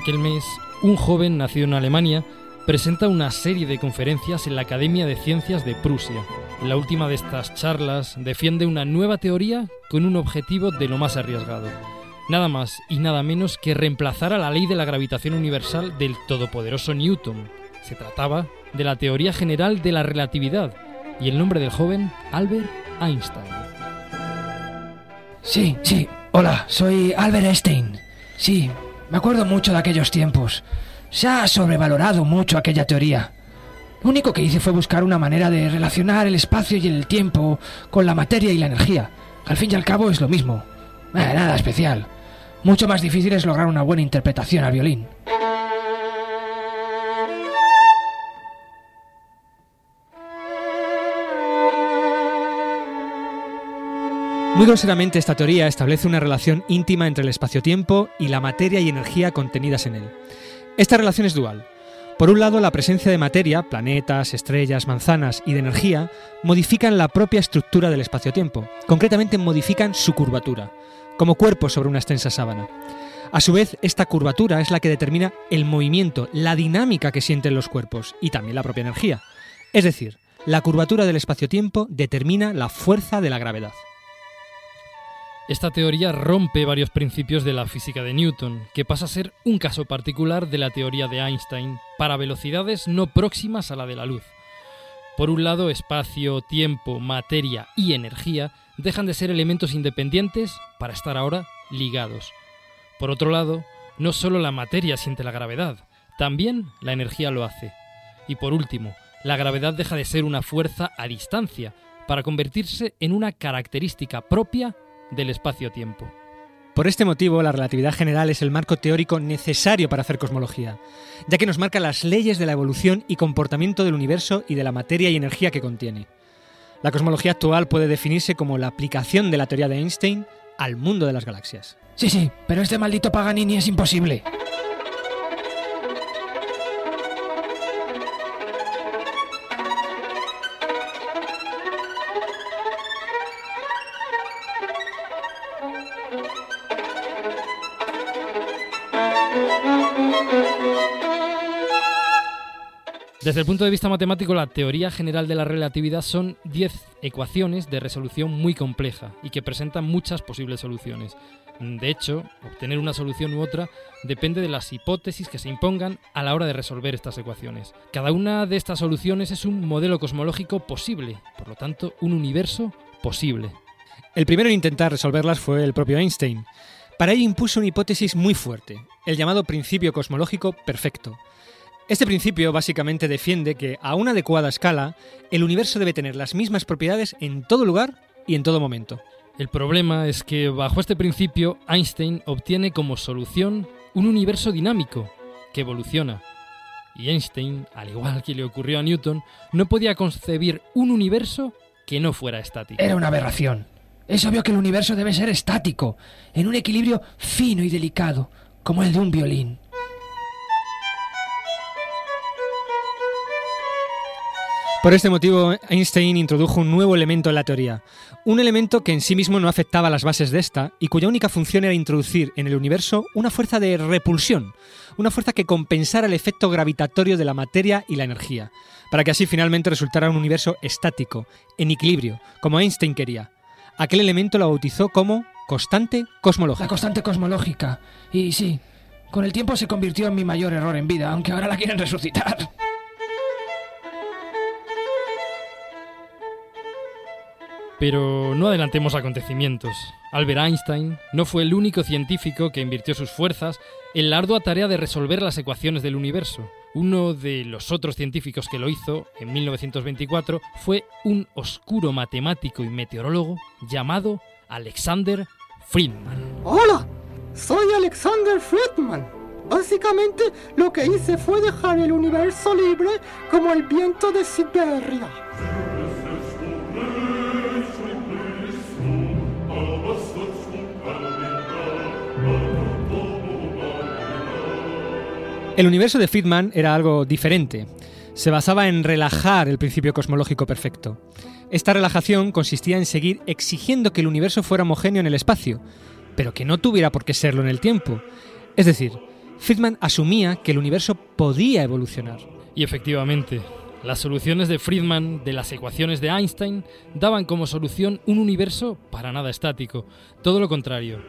Aquel mes, un joven nacido en Alemania presenta una serie de conferencias en la Academia de Ciencias de Prusia. La última de estas charlas defiende una nueva teoría con un objetivo de lo más arriesgado. Nada más y nada menos que reemplazar a la ley de la gravitación universal del todopoderoso Newton. Se trataba de la teoría general de la relatividad y el nombre del joven Albert Einstein. Sí, sí. Hola, soy Albert Einstein. Sí, me acuerdo mucho de aquellos tiempos. Se ha sobrevalorado mucho aquella teoría. Lo único que hice fue buscar una manera de relacionar el espacio y el tiempo con la materia y la energía. Al fin y al cabo es lo mismo. Eh, nada especial. Mucho más difícil es lograr una buena interpretación al violín. Muy groseramente esta teoría establece una relación íntima entre el espacio-tiempo y la materia y energía contenidas en él. Esta relación es dual. Por un lado, la presencia de materia, planetas, estrellas, manzanas y de energía modifican la propia estructura del espacio-tiempo. Concretamente modifican su curvatura, como cuerpos sobre una extensa sábana. A su vez, esta curvatura es la que determina el movimiento, la dinámica que sienten los cuerpos y también la propia energía. Es decir, la curvatura del espacio-tiempo determina la fuerza de la gravedad. Esta teoría rompe varios principios de la física de Newton, que pasa a ser un caso particular de la teoría de Einstein para velocidades no próximas a la de la luz. Por un lado, espacio, tiempo, materia y energía dejan de ser elementos independientes para estar ahora ligados. Por otro lado, no solo la materia siente la gravedad, también la energía lo hace. Y por último, la gravedad deja de ser una fuerza a distancia para convertirse en una característica propia del espacio-tiempo. Por este motivo, la relatividad general es el marco teórico necesario para hacer cosmología, ya que nos marca las leyes de la evolución y comportamiento del universo y de la materia y energía que contiene. La cosmología actual puede definirse como la aplicación de la teoría de Einstein al mundo de las galaxias. Sí, sí, pero este maldito Paganini es imposible. Desde el punto de vista matemático, la teoría general de la relatividad son 10 ecuaciones de resolución muy compleja y que presentan muchas posibles soluciones. De hecho, obtener una solución u otra depende de las hipótesis que se impongan a la hora de resolver estas ecuaciones. Cada una de estas soluciones es un modelo cosmológico posible, por lo tanto, un universo posible. El primero en intentar resolverlas fue el propio Einstein. Para ello impuso una hipótesis muy fuerte, el llamado principio cosmológico perfecto. Este principio básicamente defiende que a una adecuada escala, el universo debe tener las mismas propiedades en todo lugar y en todo momento. El problema es que bajo este principio Einstein obtiene como solución un universo dinámico que evoluciona. Y Einstein, al igual que le ocurrió a Newton, no podía concebir un universo que no fuera estático. Era una aberración. Es obvio que el universo debe ser estático, en un equilibrio fino y delicado, como el de un violín. Por este motivo, Einstein introdujo un nuevo elemento en la teoría, un elemento que en sí mismo no afectaba las bases de esta y cuya única función era introducir en el universo una fuerza de repulsión, una fuerza que compensara el efecto gravitatorio de la materia y la energía, para que así finalmente resultara un universo estático, en equilibrio, como Einstein quería. Aquel elemento lo bautizó como constante cosmológica. La constante cosmológica. Y sí, con el tiempo se convirtió en mi mayor error en vida, aunque ahora la quieren resucitar. Pero no adelantemos acontecimientos. Albert Einstein no fue el único científico que invirtió sus fuerzas en la ardua tarea de resolver las ecuaciones del universo. Uno de los otros científicos que lo hizo, en 1924, fue un oscuro matemático y meteorólogo llamado Alexander Friedman. Hola, soy Alexander Friedman. Básicamente lo que hice fue dejar el universo libre como el viento de Siberia. El universo de Friedman era algo diferente. Se basaba en relajar el principio cosmológico perfecto. Esta relajación consistía en seguir exigiendo que el universo fuera homogéneo en el espacio, pero que no tuviera por qué serlo en el tiempo. Es decir, Friedman asumía que el universo podía evolucionar. Y efectivamente, las soluciones de Friedman de las ecuaciones de Einstein daban como solución un universo para nada estático, todo lo contrario,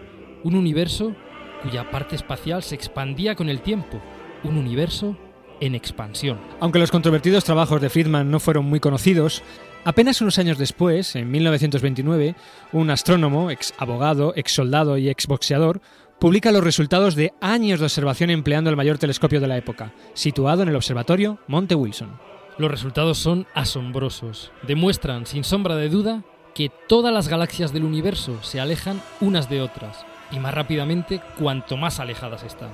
un universo cuya parte espacial se expandía con el tiempo, un universo en expansión. Aunque los controvertidos trabajos de Friedman no fueron muy conocidos, apenas unos años después, en 1929, un astrónomo, ex abogado, ex soldado y ex boxeador, publica los resultados de años de observación empleando el mayor telescopio de la época, situado en el observatorio Monte Wilson. Los resultados son asombrosos. Demuestran, sin sombra de duda, que todas las galaxias del universo se alejan unas de otras, y más rápidamente cuanto más alejadas están.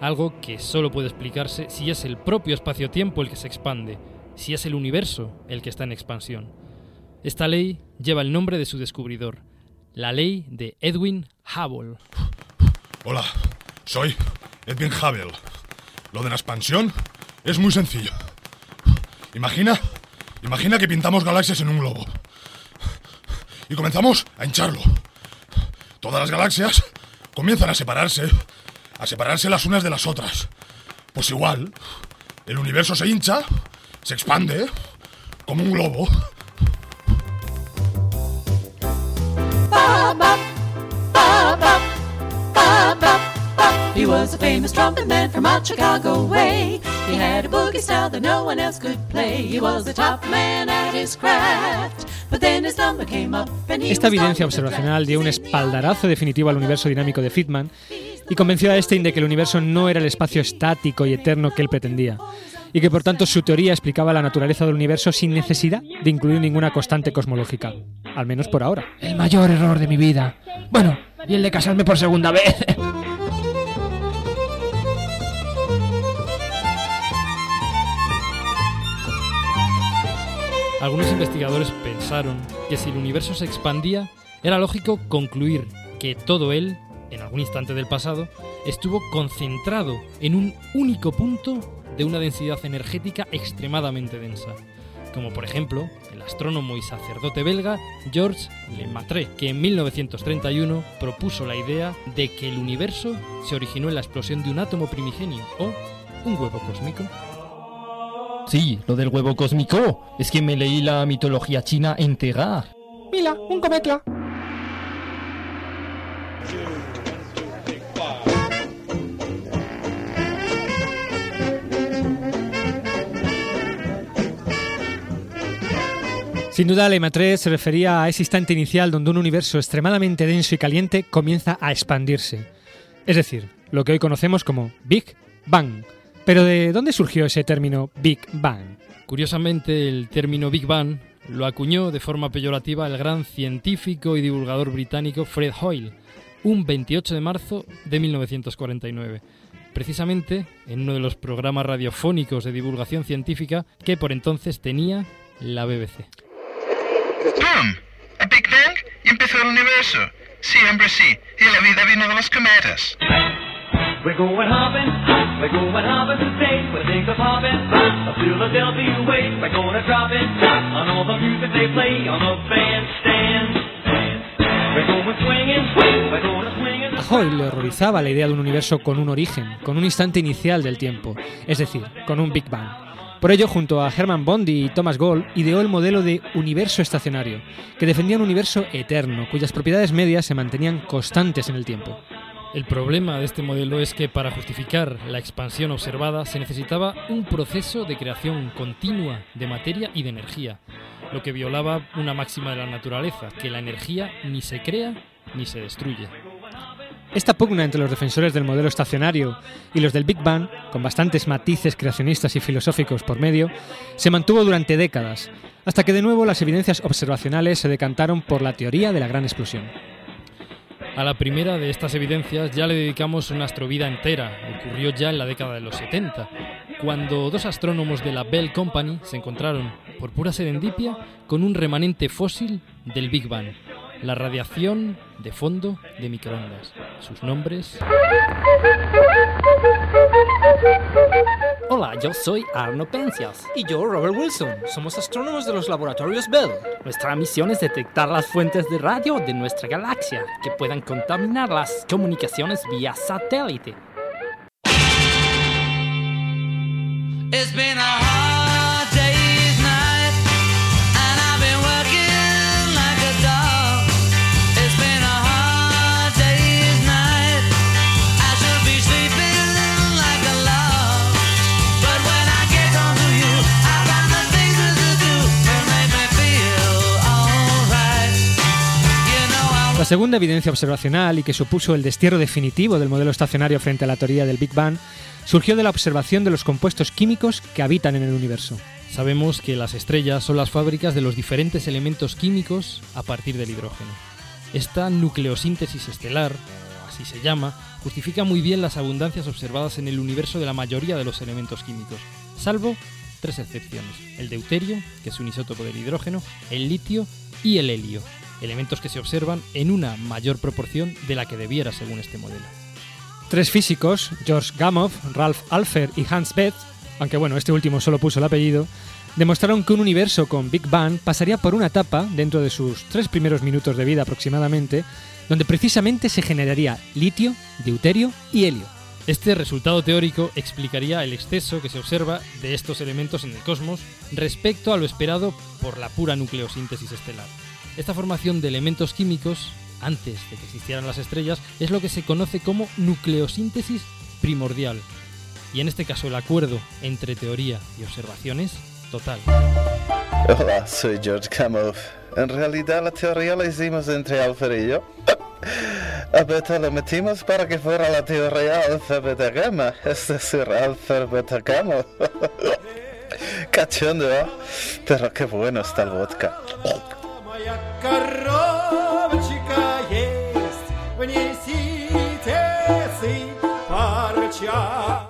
Algo que solo puede explicarse si es el propio espacio-tiempo el que se expande, si es el universo el que está en expansión. Esta ley lleva el nombre de su descubridor, la ley de Edwin Hubble. Hola, soy Edwin Hubble. Lo de la expansión es muy sencillo. Imagina, imagina que pintamos galaxias en un globo. Y comenzamos a hincharlo. Todas las galaxias comienzan a separarse, a separarse las unas de las otras. Pues igual, el universo se hincha, se expande, como un globo. He was a famous trumpet man from out Chicago way. He had a boogie style that no one else could play. He was the top man at his craft. But then his number came up and he Esta evidencia observacional dio un espaldarazo definitivo al universo dinámico de Friedman y convenció a Einstein de que el universo no era el espacio estático y eterno que él pretendía, y que por tanto su teoría explicaba la naturaleza del universo sin necesidad de incluir ninguna constante cosmológica, al menos por ahora. El mayor error de mi vida. Bueno, y el de casarme por segunda vez. Algunos investigadores pensaron que si el universo se expandía, era lógico concluir que todo él, en algún instante del pasado, estuvo concentrado en un único punto de una densidad energética extremadamente densa, como por ejemplo el astrónomo y sacerdote belga Georges Lemaitre, que en 1931 propuso la idea de que el universo se originó en la explosión de un átomo primigenio o un huevo cósmico. Sí, lo del huevo cósmico. Es que me leí la mitología china entera. Mira, un cometla. Sin duda, Lemaitre se refería a ese instante inicial donde un universo extremadamente denso y caliente comienza a expandirse. Es decir, lo que hoy conocemos como Big Bang. Pero ¿de dónde surgió ese término Big Bang? Curiosamente, el término Big Bang lo acuñó de forma peyorativa el gran científico y divulgador británico Fred Hoyle, un 28 de marzo de 1949, precisamente en uno de los programas radiofónicos de divulgación científica que por entonces tenía la BBC. ¡Pum! ¿A Big Bang? Y empezó el universo. Sí, hombre, sí. Y la vida vino de los cometas. We're going hopping, we're going hopping today. We think of hopping, a Philadelphia way. We're gonna drop it on all the music they play on the bandstand. We're going swinging, we're going swinging. A Hoyle le horrorizaba la idea de un universo con un origen, con un instante inicial del tiempo, es decir, con un Big Bang. Por ello, junto a Herman Bondi y Thomas Gold, ideó el modelo de universo estacionario, que defendía un universo eterno, cuyas propiedades medias se mantenían constantes en el tiempo. El problema de este modelo es que para justificar la expansión observada se necesitaba un proceso de creación continua de materia y de energía, lo que violaba una máxima de la naturaleza, que la energía ni se crea ni se destruye. Esta pugna entre los defensores del modelo estacionario y los del Big Bang, con bastantes matices creacionistas y filosóficos por medio, se mantuvo durante décadas, hasta que de nuevo las evidencias observacionales se decantaron por la teoría de la gran explosión. A la primera de estas evidencias ya le dedicamos una astrovida entera, ocurrió ya en la década de los 70, cuando dos astrónomos de la Bell Company se encontraron, por pura serendipia, con un remanente fósil del Big Bang, la radiación de fondo de microondas. Sus nombres... Hola, yo soy Arno Pencias. Y yo, Robert Wilson. Somos astrónomos de los laboratorios Bell. Nuestra misión es detectar las fuentes de radio de nuestra galaxia que puedan contaminar las comunicaciones vía satélite. It's been a La segunda evidencia observacional y que supuso el destierro definitivo del modelo estacionario frente a la teoría del Big Bang surgió de la observación de los compuestos químicos que habitan en el universo. Sabemos que las estrellas son las fábricas de los diferentes elementos químicos a partir del hidrógeno. Esta nucleosíntesis estelar, así se llama, justifica muy bien las abundancias observadas en el universo de la mayoría de los elementos químicos, salvo tres excepciones, el deuterio, que es un isótopo del hidrógeno, el litio y el helio, elementos que se observan en una mayor proporción de la que debiera según este modelo. Tres físicos, George Gamow, Ralph Alpher y Hans Bethe, aunque bueno, este último solo puso el apellido, demostraron que un universo con Big Bang pasaría por una etapa, dentro de sus tres primeros minutos de vida aproximadamente, donde precisamente se generaría litio, deuterio y helio. Este resultado teórico explicaría el exceso que se observa de estos elementos en el cosmos respecto a lo esperado por la pura nucleosíntesis estelar. Esta formación de elementos químicos, antes de que existieran las estrellas, es lo que se conoce como nucleosíntesis primordial. Y en este caso el acuerdo entre teoría y observaciones total. Hola, soy George Gamow. En realidad la teoría la hicimos entre Alfred y yo. [LAUGHS] A beta lo metimos para que fuera la teoría alfa beta gamma, es decir, alfa beta. [LAUGHS] Cachondo, ¿eh? Pero qué bueno está el vodka.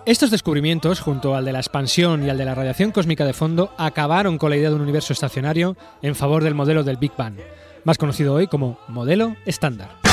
Estos descubrimientos, junto al de la expansión y al de la radiación cósmica de fondo, acabaron con la idea de un universo estacionario en favor del modelo del Big Bang, más conocido hoy como modelo estándar.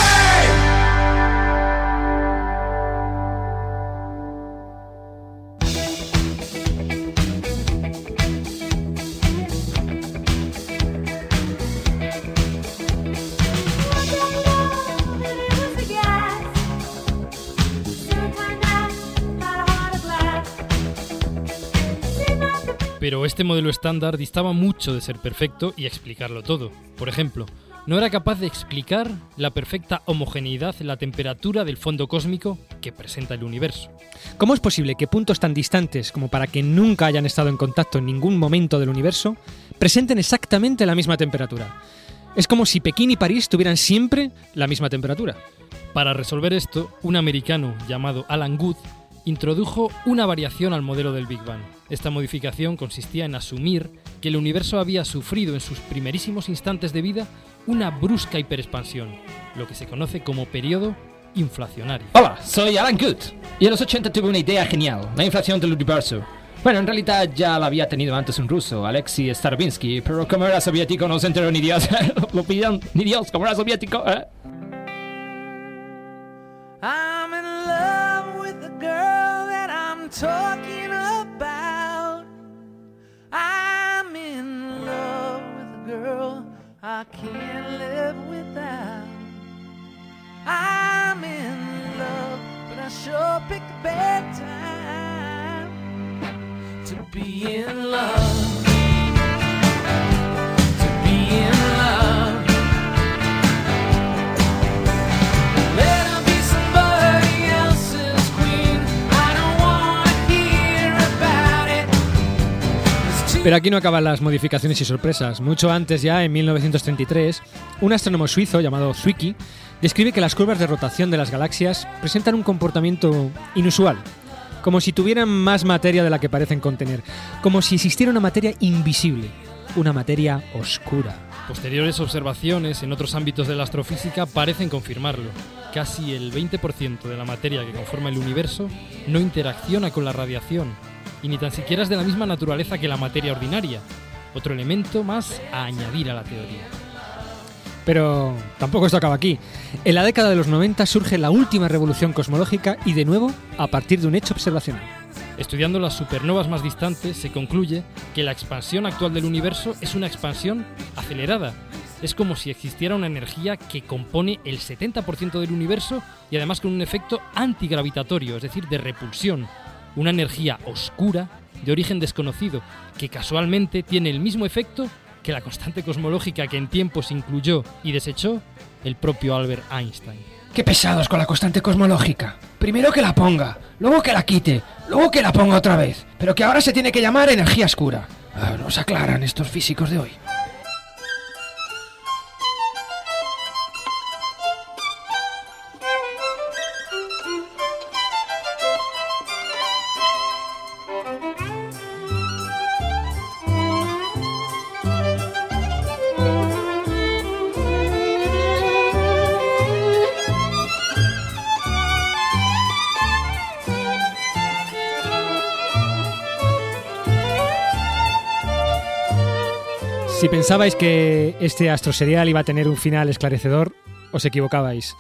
Pero este modelo estándar distaba mucho de ser perfecto y explicarlo todo. Por ejemplo, no era capaz de explicar la perfecta homogeneidad en la temperatura del fondo cósmico que presenta el universo. ¿Cómo es posible que puntos tan distantes como para que nunca hayan estado en contacto en ningún momento del universo presenten exactamente la misma temperatura? Es como si Pekín y París tuvieran siempre la misma temperatura. Para resolver esto, un americano llamado Alan Good introdujo una variación al modelo del Big Bang. Esta modificación consistía en asumir que el universo había sufrido en sus primerísimos instantes de vida una brusca hiperexpansión, lo que se conoce como periodo inflacionario. Hola, soy Alan Good. Y en los 80 tuve una idea genial, la inflación del universo. Bueno, en realidad ya la había tenido antes un ruso, Alexei Starobinsky, pero como era soviético no se enteró ni Dios. [LAUGHS] Lo pillan ni Dios, como era soviético. ¿eh? I'm in love with the girl that I'm talking. I'm in love with a girl I can't live without. I'm in love, but I sure picked a bad time to be in love. Pero aquí no acaban las modificaciones y sorpresas. Mucho antes, ya en 1933, un astrónomo suizo llamado Zwicky describe que las curvas de rotación de las galaxias presentan un comportamiento inusual, como si tuvieran más materia de la que parecen contener, como si existiera una materia invisible, una materia oscura. Posteriores observaciones en otros ámbitos de la astrofísica parecen confirmarlo. Casi el 20% de la materia que conforma el universo no interacciona con la radiación, y ni tan siquiera es de la misma naturaleza que la materia ordinaria, otro elemento más a añadir a la teoría. Pero tampoco esto acaba aquí. En la década de los 90 surge la última revolución cosmológica y de nuevo a partir de un hecho observacional. Estudiando las supernovas más distantes se concluye que la expansión actual del universo es una expansión acelerada. Es como si existiera una energía que compone el 70% del universo y además con un efecto antigravitatorio, es decir, de repulsión. Una energía oscura de origen desconocido que casualmente tiene el mismo efecto que la constante cosmológica que en tiempos incluyó y desechó el propio Albert Einstein. Qué pesados con la constante cosmológica. Primero que la ponga, luego que la quite, luego que la ponga otra vez. Pero que ahora se tiene que llamar energía oscura. Ah, nos aclaran estos físicos de hoy. Pensabais que este astroserial iba a tener un final esclarecedor, os equivocabais.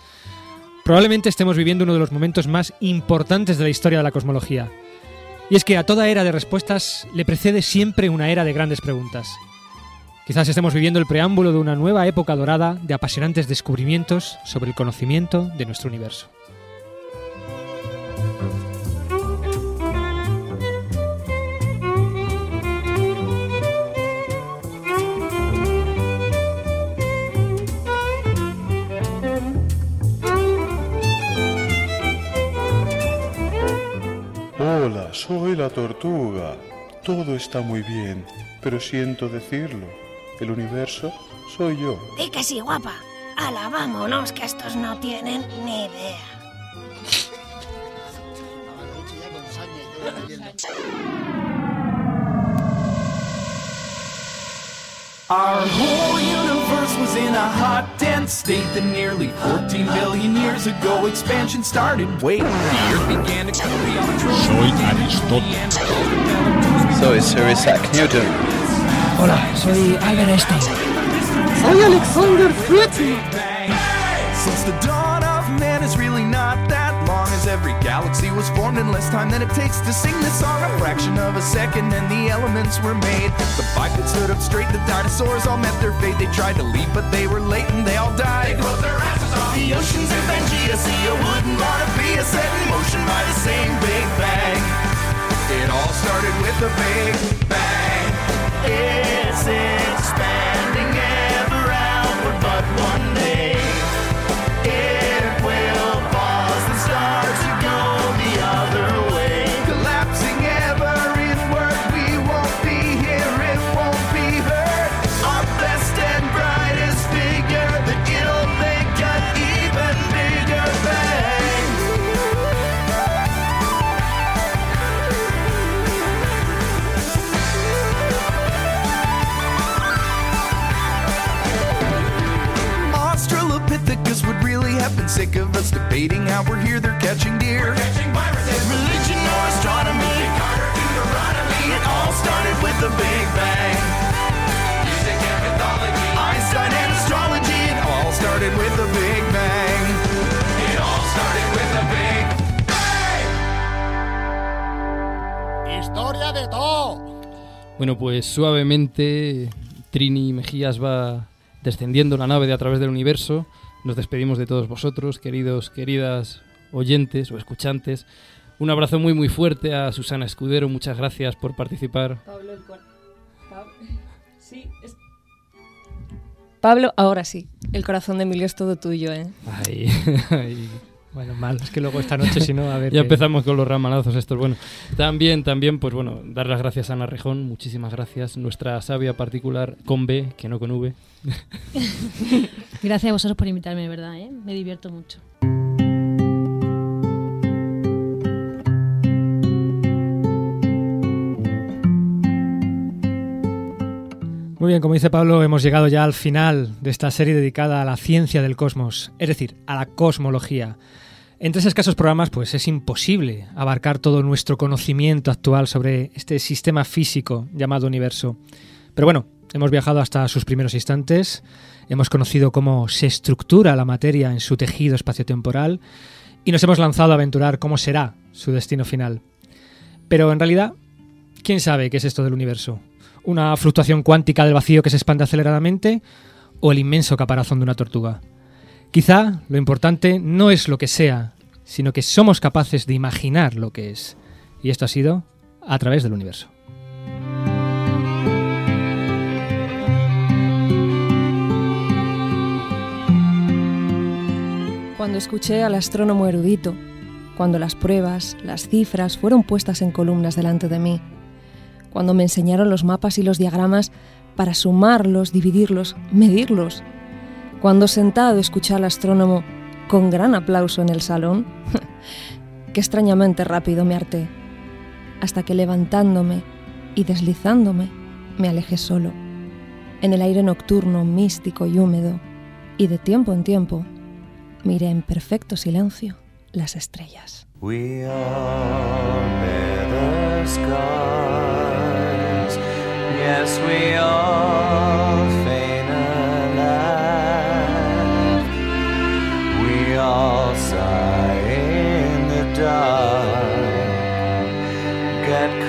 Probablemente estemos viviendo uno de los momentos más importantes de la historia de la cosmología. Y es que a toda era de respuestas le precede siempre una era de grandes preguntas. Quizás estemos viviendo el preámbulo de una nueva época dorada de apasionantes descubrimientos sobre el conocimiento de nuestro universo. Hola, soy la tortuga. Todo está muy bien, pero siento decirlo. El universo soy yo. Di que sí, guapa. Ala, vámonos, que estos no tienen ni idea. Our whole universe was was in a hot, dense state that nearly 14 billion years ago expansion started. Wait, the Earth began to cool beyond the Soy Aristóteles. Soy Sir Isaac Newton. Hola, soy Albert Einstein. Soy Alexander Friedman. Since the dawn galaxy was formed in less time than it takes to sing this song. A fraction of a second and the elements were made. The bipeds stood up straight, the dinosaurs all met their fate. They tried to leap, but they were late and they all died. They closed their asses off. The oceans in Pangea Sea wouldn't wanna be a set in motion by the same Big Bang. It all started with a Big Bang. It's expanding debating how we're here, they're catching deer. Religion or astronomy, it all started with the Big Bang. Music and mythology, Einstein and astrology, it all started with the Big Bang. It all started with the Big Historia de todo. Bueno, pues suavemente Trini Mejías va descendiendo la nave de a través del universo. Nos despedimos de todos vosotros, queridos, queridas oyentes o escuchantes. Un abrazo muy muy fuerte a Susana Escudero, muchas gracias por participar. Pablo, el cor- Pab- [LAUGHS] Sí, es- Pablo, ahora sí. El corazón de Emilio es todo tuyo, ¿eh? Ay, [LAUGHS] ay. Bueno, mal, es que luego esta noche, si no, a ver. Ya empezamos con los ramanazos estos. Bueno, también, también, pues bueno, dar las gracias a Ana Rejón, muchísimas gracias. Nuestra sabia particular con B, que no con V. [LAUGHS] Gracias a vosotros por invitarme, de verdad, ¿eh? Me divierto mucho. Muy bien, como dice Pablo, hemos llegado ya al final de esta serie dedicada a la ciencia del cosmos, es decir, a la cosmología. En tres escasos programas, pues es imposible abarcar todo nuestro conocimiento actual sobre este sistema físico llamado universo. Pero bueno, hemos viajado hasta sus primeros instantes, hemos conocido cómo se estructura la materia en su tejido espaciotemporal y nos hemos lanzado a aventurar cómo será su destino final. Pero en realidad, ¿quién sabe qué es esto del universo? ¿Una fluctuación cuántica del vacío que se expande aceleradamente? ¿O el inmenso caparazón de una tortuga? Quizá lo importante no es lo que sea, sino que somos capaces de imaginar lo que es. Y esto ha sido a través del universo. Cuando escuché al astrónomo erudito, cuando las pruebas, las cifras fueron puestas en columnas delante de mí, cuando me enseñaron los mapas y los diagramas para sumarlos, dividirlos, medirlos, cuando sentado escuché al astrónomo con gran aplauso en el salón, [LAUGHS] que extrañamente rápido me harté, hasta que levantándome y deslizándome me alejé solo, en el aire nocturno, místico y húmedo, y de tiempo en tiempo miré en perfecto silencio las estrellas. We scars. Yes, we all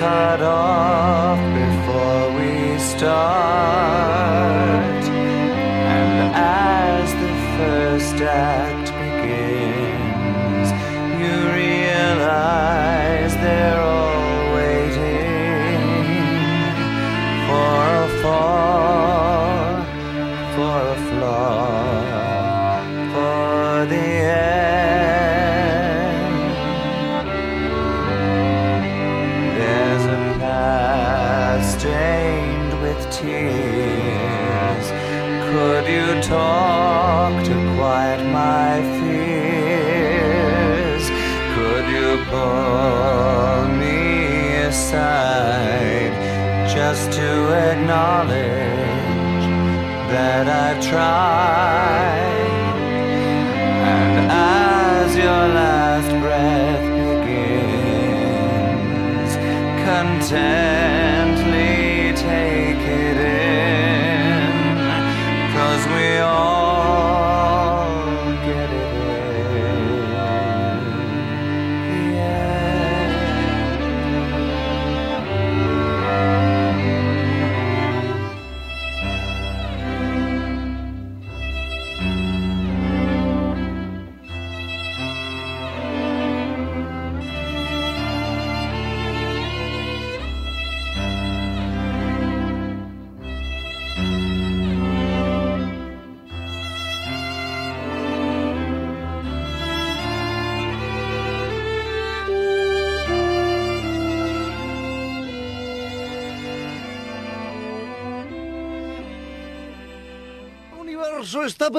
cut off before we start. Just to acknowledge that I've tried. And as your last breath begins, contently El